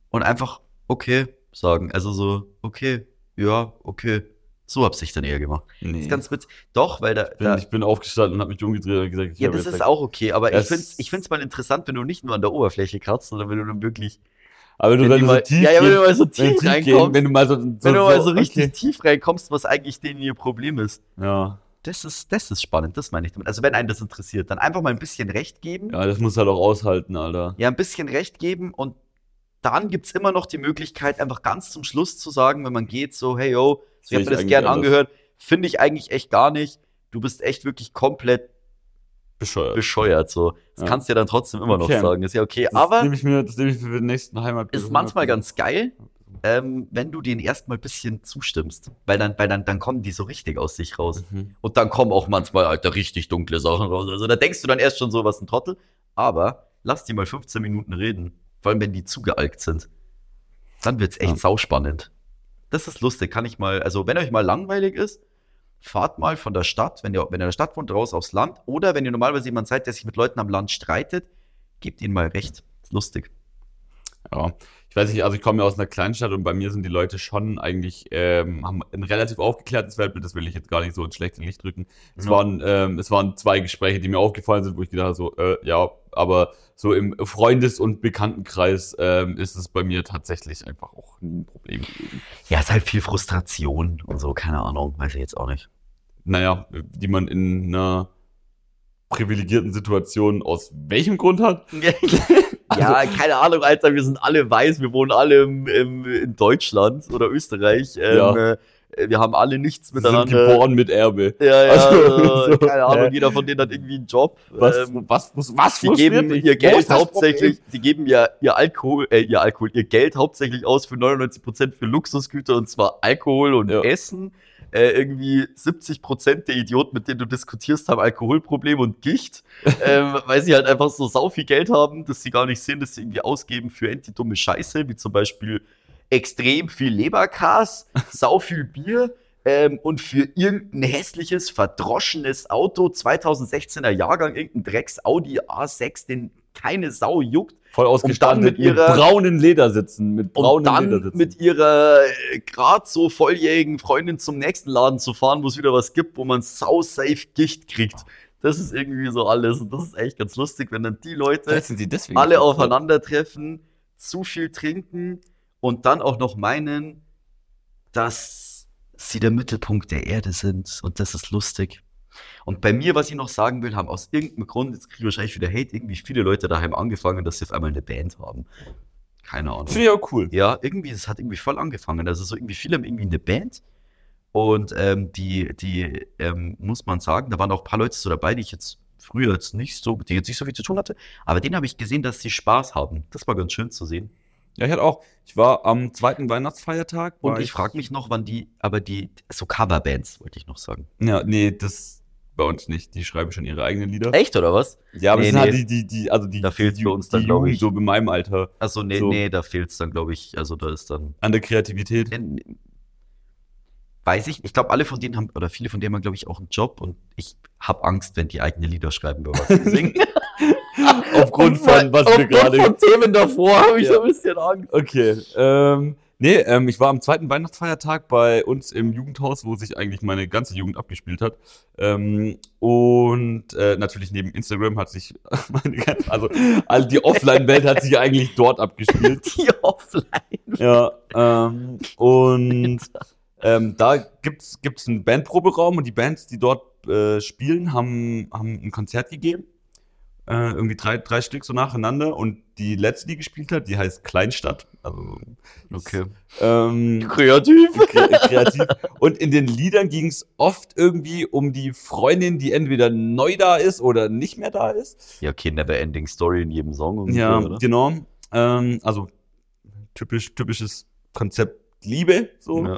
und einfach okay sagen. Also so, okay, ja, okay. So hab's ich dann eher gemacht. Das Nee. ist ganz witzig. Doch, weil da, ich, bin, da ich bin aufgestanden und habe mich umgedreht und gesagt, ich ja, das ist auch okay, aber ich find's, ich find's mal interessant, wenn du nicht nur an der Oberfläche kratzt, sondern wenn du dann wirklich, Aber wenn du, wenn du so mal, tief ja, ja, wenn du mal so tief gehen, reinkommst, wenn du mal so, so, wenn du mal so richtig okay. tief reinkommst, was eigentlich denen ihr Problem ist. Ja. Das ist, das ist spannend, das meine ich damit. Also wenn einen das interessiert, dann einfach mal ein bisschen Recht geben. ja, das muss halt auch aushalten, Alter. Ja, ein bisschen Recht geben und dann gibt's immer noch die Möglichkeit, einfach ganz zum Schluss zu sagen, wenn man geht, so, hey yo, ich habe mir das gern anders. angehört, finde ich eigentlich echt gar nicht. Du bist echt wirklich komplett Bescheuert. bescheuert. So. Das Ja. kannst du ja dann trotzdem immer noch Okay. sagen. Ist ja okay. Das Aber nehme ich mir, das nehme ich mir für den nächsten Heimat. ist manchmal ganz geil, ähm, wenn du denen erstmal ein bisschen zustimmst. Weil dann, weil dann, dann kommen die so richtig aus sich raus. Mhm. Und dann kommen auch manchmal, Alter, richtig dunkle Sachen raus. Also da denkst du dann erst schon so, was ein Trottel. Aber lass die mal 15 Minuten reden. Vor allem, wenn die zugealkt sind. Dann wird's echt Ja. sauspannend. Das ist lustig. Kann ich mal, also wenn euch mal langweilig ist, fahrt mal von der Stadt, wenn ihr, wenn ihr in der Stadt wohnt, raus aufs Land. Oder wenn ihr normalerweise jemand seid, der sich mit Leuten am Land streitet, gebt ihnen mal recht. Ist lustig. Ja, ich weiß nicht, also ich komme ja aus einer Kleinstadt und bei mir sind die Leute schon eigentlich, ähm, haben ein relativ aufgeklärtes Weltbild, das will ich jetzt gar nicht so ins schlechte Licht drücken. Es, Ja. waren, ähm, es waren zwei Gespräche, die mir aufgefallen sind, wo ich gedacht habe, so, äh, ja, aber so im Freundes- und Bekanntenkreis ähm, ist es bei mir tatsächlich einfach auch nie ein Problem. Ja, ist halt viel Frustration und so, keine Ahnung, weiß ich jetzt auch nicht. Naja, die man in einer privilegierten Situation aus welchem Grund hat? ja, keine Ahnung, Alter, wir sind alle weiß, wir wohnen alle im, im, in Deutschland oder Österreich. Ähm, Ja. äh, wir haben alle nichts Sie sind miteinander. geboren mit Erbe. Ja, ja, Also, also, so, keine Ahnung, jeder von denen hat irgendwie einen Job. Was, Ähm, was, was, was die geben ihr Wo Geld hauptsächlich, die geben ja ihr Alkohol, äh, ihr Alkohol, ihr Geld hauptsächlich aus für 99% für Luxusgüter und zwar Alkohol und Ja. Essen. Äh, irgendwie 70% der Idioten, mit denen du diskutierst, haben Alkoholprobleme und Gicht, ähm, weil sie halt einfach so sau viel Geld haben, dass sie gar nicht sehen, dass sie irgendwie ausgeben für antidumme Scheiße, wie zum Beispiel extrem viel Leberkas, sau viel Bier ähm, und für irgendein hässliches, verdroschenes Auto, 2016er Jahrgang, irgendein Drecks Audi A6, den keine Sau juckt. Voll ausgestattet mit ihrer- mit braunen Ledersitzen, mit Und braunen dann Ledersitzen. mit ihrer äh, grad so volljährigen Freundin zum nächsten Laden zu fahren, wo es wieder was gibt, wo man sau safe Gicht kriegt. Das ist irgendwie so alles. Und das ist echt ganz lustig, wenn dann die Leute alle aufeinandertreffen, zu viel trinken und dann auch noch meinen, dass sie der Mittelpunkt der Erde sind. Und das ist lustig. Und bei mir, was ich noch sagen will, haben aus irgendeinem Grund, jetzt kriege ich wahrscheinlich wieder Hate, irgendwie viele Leute daheim angefangen, dass sie auf einmal eine Band haben. Keine Ahnung. Finde ich auch cool. Ja, irgendwie, es hat irgendwie voll angefangen. Also so irgendwie viele haben irgendwie eine Band Und ähm, die, die ähm, muss man sagen, da waren auch ein paar Leute so dabei, die ich jetzt früher jetzt nicht so, die jetzt nicht so viel zu tun hatte, aber denen habe ich gesehen, dass sie Spaß haben. Das war ganz schön zu sehen. Ja, ich hatte auch, ich war am zweiten Weihnachtsfeiertag. Und war ich frage mich noch, wann die, aber die, so Coverbands, wollte ich noch sagen. Ja, nee, das bei uns nicht. Die schreiben schon ihre eigenen Lieder. Echt, oder was? Ja, aber Nee, das sind halt nee. die, die, die, also die, Da die, bei uns die dann, glaub Jugend ich. so in meinem Alter Also nee, So. nee, da fehlt es dann, glaube ich, also da ist dann, an der Kreativität. in, weiß ich, ich glaube, alle von denen haben, oder viele von denen haben, glaube ich, auch einen Job und ich habe Angst, wenn die eigene Lieder schreiben, über was sie singen. Aufgrund von, was wir gerade. von Themen davor habe ich so ein bisschen Angst. Okay. Ähm, nee, ähm, ich war am zweiten Weihnachtsfeiertag bei uns im Jugendhaus, wo sich eigentlich meine ganze Jugend abgespielt hat. Ähm, und äh, natürlich neben Instagram hat sich meine ganze, also all die Offline-Welt hat sich eigentlich dort abgespielt. Die offline. Ja, ähm, und ähm, da gibt's gibt's einen Bandproberaum und die Bands, die dort äh, spielen, haben, haben ein Konzert gegeben. Äh, irgendwie drei, drei Stück so nacheinander. Und die letzte, die gespielt hat, die heißt Kleinstadt. Also, Okay. ähm, Kreativ. kre kreativ. Und in den Liedern ging es oft irgendwie um die Freundin, die entweder neu da ist oder nicht mehr da ist. Ja, okay, never ending story in jedem Song. Ja, oder? genau. Ähm, also typisch, typisches Konzept Liebe. So. Ja.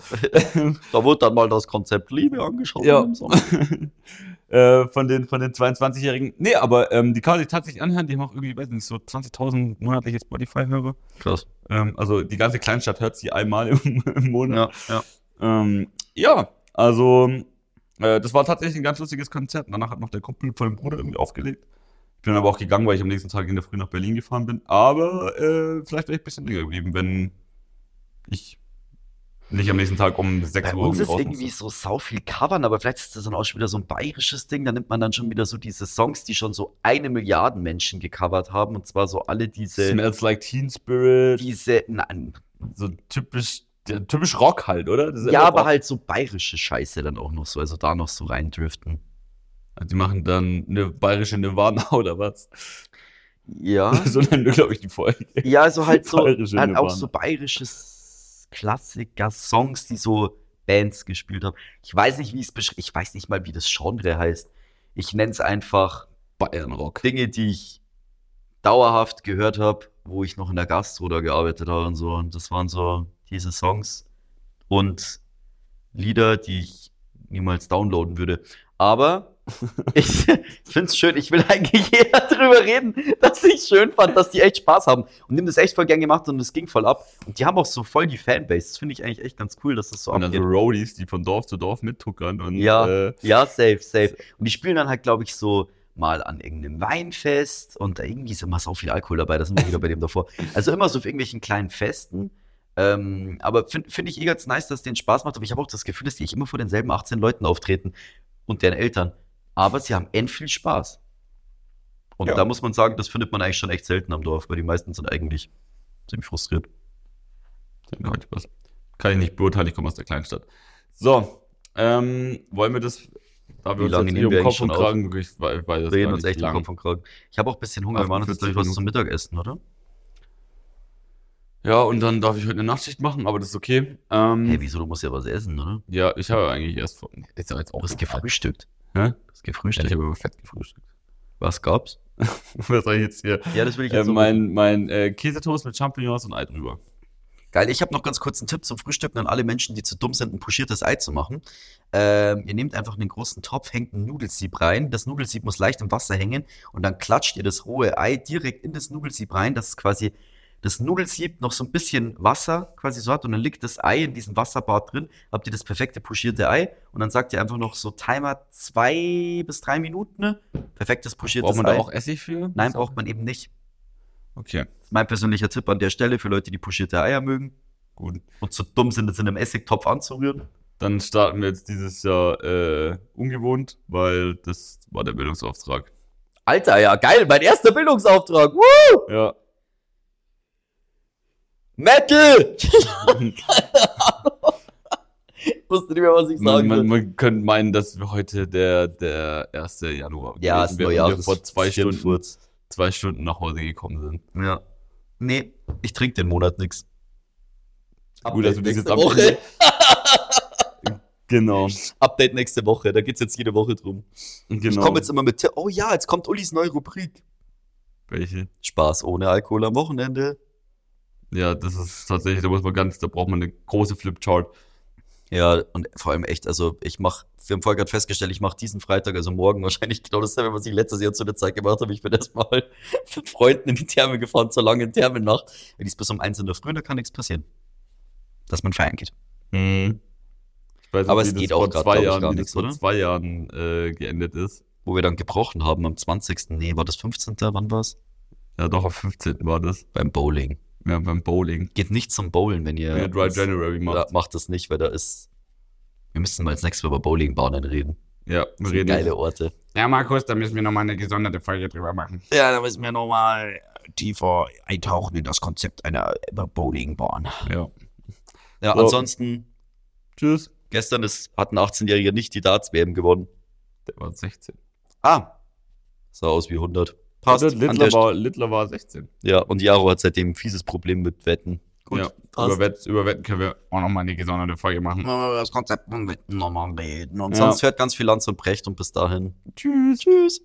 Da wurde dann mal das Konzept Liebe angeschaut. Ja. äh, von den, von den 22-Jährigen. Nee, aber ähm, die kann sich tatsächlich anhören. Die haben auch irgendwie, weiß nicht, so 20.000 monatliche Spotify-Hörer. Krass. Ähm, also die ganze Kleinstadt hört sie einmal im, im Monat. Ja, ja. Ähm, ja, also äh, das war tatsächlich ein ganz lustiges Konzert. Danach hat noch der Kumpel von dem Bruder irgendwie aufgelegt. Ich bin aber auch gegangen, weil ich am nächsten Tag in der Früh nach Berlin gefahren bin. Aber äh, vielleicht wäre ich ein bisschen länger geblieben, wenn ich nicht am nächsten Tag um 6 Bei Uhr uns ist irgendwie so sau viel Covern, aber vielleicht ist das dann auch schon wieder so ein bayerisches Ding. Da nimmt man dann schon wieder so diese Songs, die schon so eine Milliarde Menschen gecovert haben. Und zwar so alle diese, Smells Like Teen Spirit. diese, nein, so typisch, der, typisch Rock halt, oder? Ja, aber Rock. halt so bayerische Scheiße dann auch noch so, also da noch so reindriften. Die machen dann eine bayerische Nirvana oder was? Ja. so nennen wir, glaube ich, die Folge. Ja, also halt so, Bayerische halt auch so bayerisches Klassiker-Songs, die so Bands gespielt haben. Ich weiß nicht, wie es beschreibt, ich weiß nicht mal, wie das Genre heißt. Ich nenne es einfach Bayernrock. Dinge, die ich dauerhaft gehört habe, wo ich noch in der Gastro da gearbeitet habe und so. Und das waren so diese Songs und Lieder, die ich niemals downloaden würde. Aber ich finde es schön, ich will eigentlich eher drüber reden, dass ich schön fand, dass die echt Spaß haben. Und die haben das echt voll gern gemacht und es ging voll ab. Und die haben auch so voll die Fanbase. Das finde ich eigentlich echt ganz cool, dass das so Und dann so abgeht. Roadies, die von Dorf zu Dorf mittuckern und Ja. äh, Ja, safe, safe. Und die spielen dann halt, glaube ich, so mal an irgendeinem Weinfest und da irgendwie ist immer so viel Alkohol dabei, das sind wir wieder bei dem davor. Also immer so auf irgendwelchen kleinen Festen. Ähm, aber finde find ich eh ganz nice, dass es denen Spaß macht. Aber ich habe auch das Gefühl, dass die echt immer vor denselben 18 Leuten auftreten und deren Eltern. Aber sie haben end viel Spaß. Und Ja. da muss man sagen, das findet man eigentlich schon echt selten am Dorf, weil die meisten sind eigentlich ziemlich frustriert. Ja. Kann ich nicht beurteilen, ich komme aus der Kleinstadt. So, ähm, wollen wir das, da Wie wir uns lange nehmen wir Kopf und? Kragen, das Reden uns echt den lang. Kopf und Kragen. Ich habe auch ein bisschen Hunger. Wir machen uns jetzt 48 gleich was zum. Mittagessen, oder? Ja, und dann darf ich heute eine Nachtschicht machen, aber das ist okay. Ähm, Hey, wieso? Du musst ja was essen, oder? ja, ich habe eigentlich erst vor, ist ja jetzt Du auch hast gefrühstückt. Hä? Du hast Ja, ich gefrühstückt. habe aber fett gefrühstückt. Was gab's? Was soll ich jetzt hier? Ja, das will ich Äh, jetzt so mein mein äh, Käsetoast mit Champignons und Ei drüber. Geil, ich habe noch ganz kurz einen Tipp zum Frühstücken an alle Menschen, die zu dumm sind, ein pochiertes Ei zu machen. Ähm, ihr nehmt einfach einen großen Topf, hängt ein Nudelsieb rein. Das Nudelsieb muss leicht im Wasser hängen und dann klatscht ihr das rohe Ei direkt in das Nudelsieb rein, dass es quasi das Nudelsieb noch so ein bisschen Wasser quasi so hat und dann liegt das Ei in diesem Wasserbad drin. Habt ihr das perfekte pochierte Ei und dann sagt ihr einfach noch so Timer zwei bis drei Minuten. Ne? Perfektes pochiertes Braucht man Ei. da auch Essig für? Nein, braucht man eben nicht. Okay, Das ist mein persönlicher Tipp an der Stelle für Leute, die pochierte Eier mögen gut. und zu dumm sind, das in einem Essigtopf anzurühren. Dann starten wir jetzt dieses Jahr äh, ungewohnt, weil das war der Bildungsauftrag. Alter, ja, geil, mein erster Bildungsauftrag. Woo! Ja. Metal! ich wusste nicht mehr, was ich Man, sagen man, soll. man könnte meinen, dass wir heute der, der 1. Januar Ja, ist wäre wir vor zwei Stunden, zwei Stunden nach Hause gekommen sind. Ja. Nee, ich trinke den Monat nix. Gut, dass du das jetzt nächste am Woche. Genau. Update nächste Woche, da geht's jetzt jede Woche drum. genau. Ich komme jetzt immer mit, oh ja, jetzt kommt Ulis neue Rubrik. Welche? Spaß ohne Alkohol am Wochenende. Ja, das ist tatsächlich, da muss man ganz, da braucht man eine große Flipchart. Ja, und vor allem echt, also ich mach, wir haben vorher gerade festgestellt, ich mache diesen Freitag, also morgen wahrscheinlich genau dasselbe, was ich letztes Jahr zu der Zeit gemacht habe. Ich bin erstmal mit Freunden in die Therme gefahren, zur langen Thermennacht. Wenn die ist bis um eins in der Früh, da kann nichts passieren. Dass man feiern geht. Ich weiß Aber nicht, es wie geht das auch vor grad, zwei ich, Jahren, gar nichts, vor oder? zwei Jahren äh, geendet ist. Wo wir dann gebrochen haben am 20. Nee, war das 15. Wann war's? Ja, doch, am 15. war das. Beim Bowling. Ja, beim Bowling. Geht nicht zum Bowlen, wenn ihr. Ja, Dry January Ja, macht. macht das nicht, weil da ist. Wir müssen mal als nächstes Mal über Bowlingbahnen reden. Ja, wir reden geile. Orte. Ja, Markus, da müssen wir nochmal eine gesonderte Folge drüber machen. Ja, da müssen wir nochmal tiefer eintauchen in das Konzept einer Bowlingbahn. Ja. Ja, So. ansonsten, Tschüss. gestern ist, hat ein 18-Jähriger nicht die Darts-WM gewonnen. Der war 16. Ah. Sah aus wie 100. Passt. Der Littler war, Littler war 16. ja, und Jaro hat seitdem ein fieses Problem mit Wetten. Gut, ja, passt. über, Wett, über Wetten können wir auch nochmal eine gesonderte Folge machen. Das Konzept nochmal reden. Und Ja. sonst hört ganz viel Lanz und Brecht und bis dahin. Tschüss. Tschüss.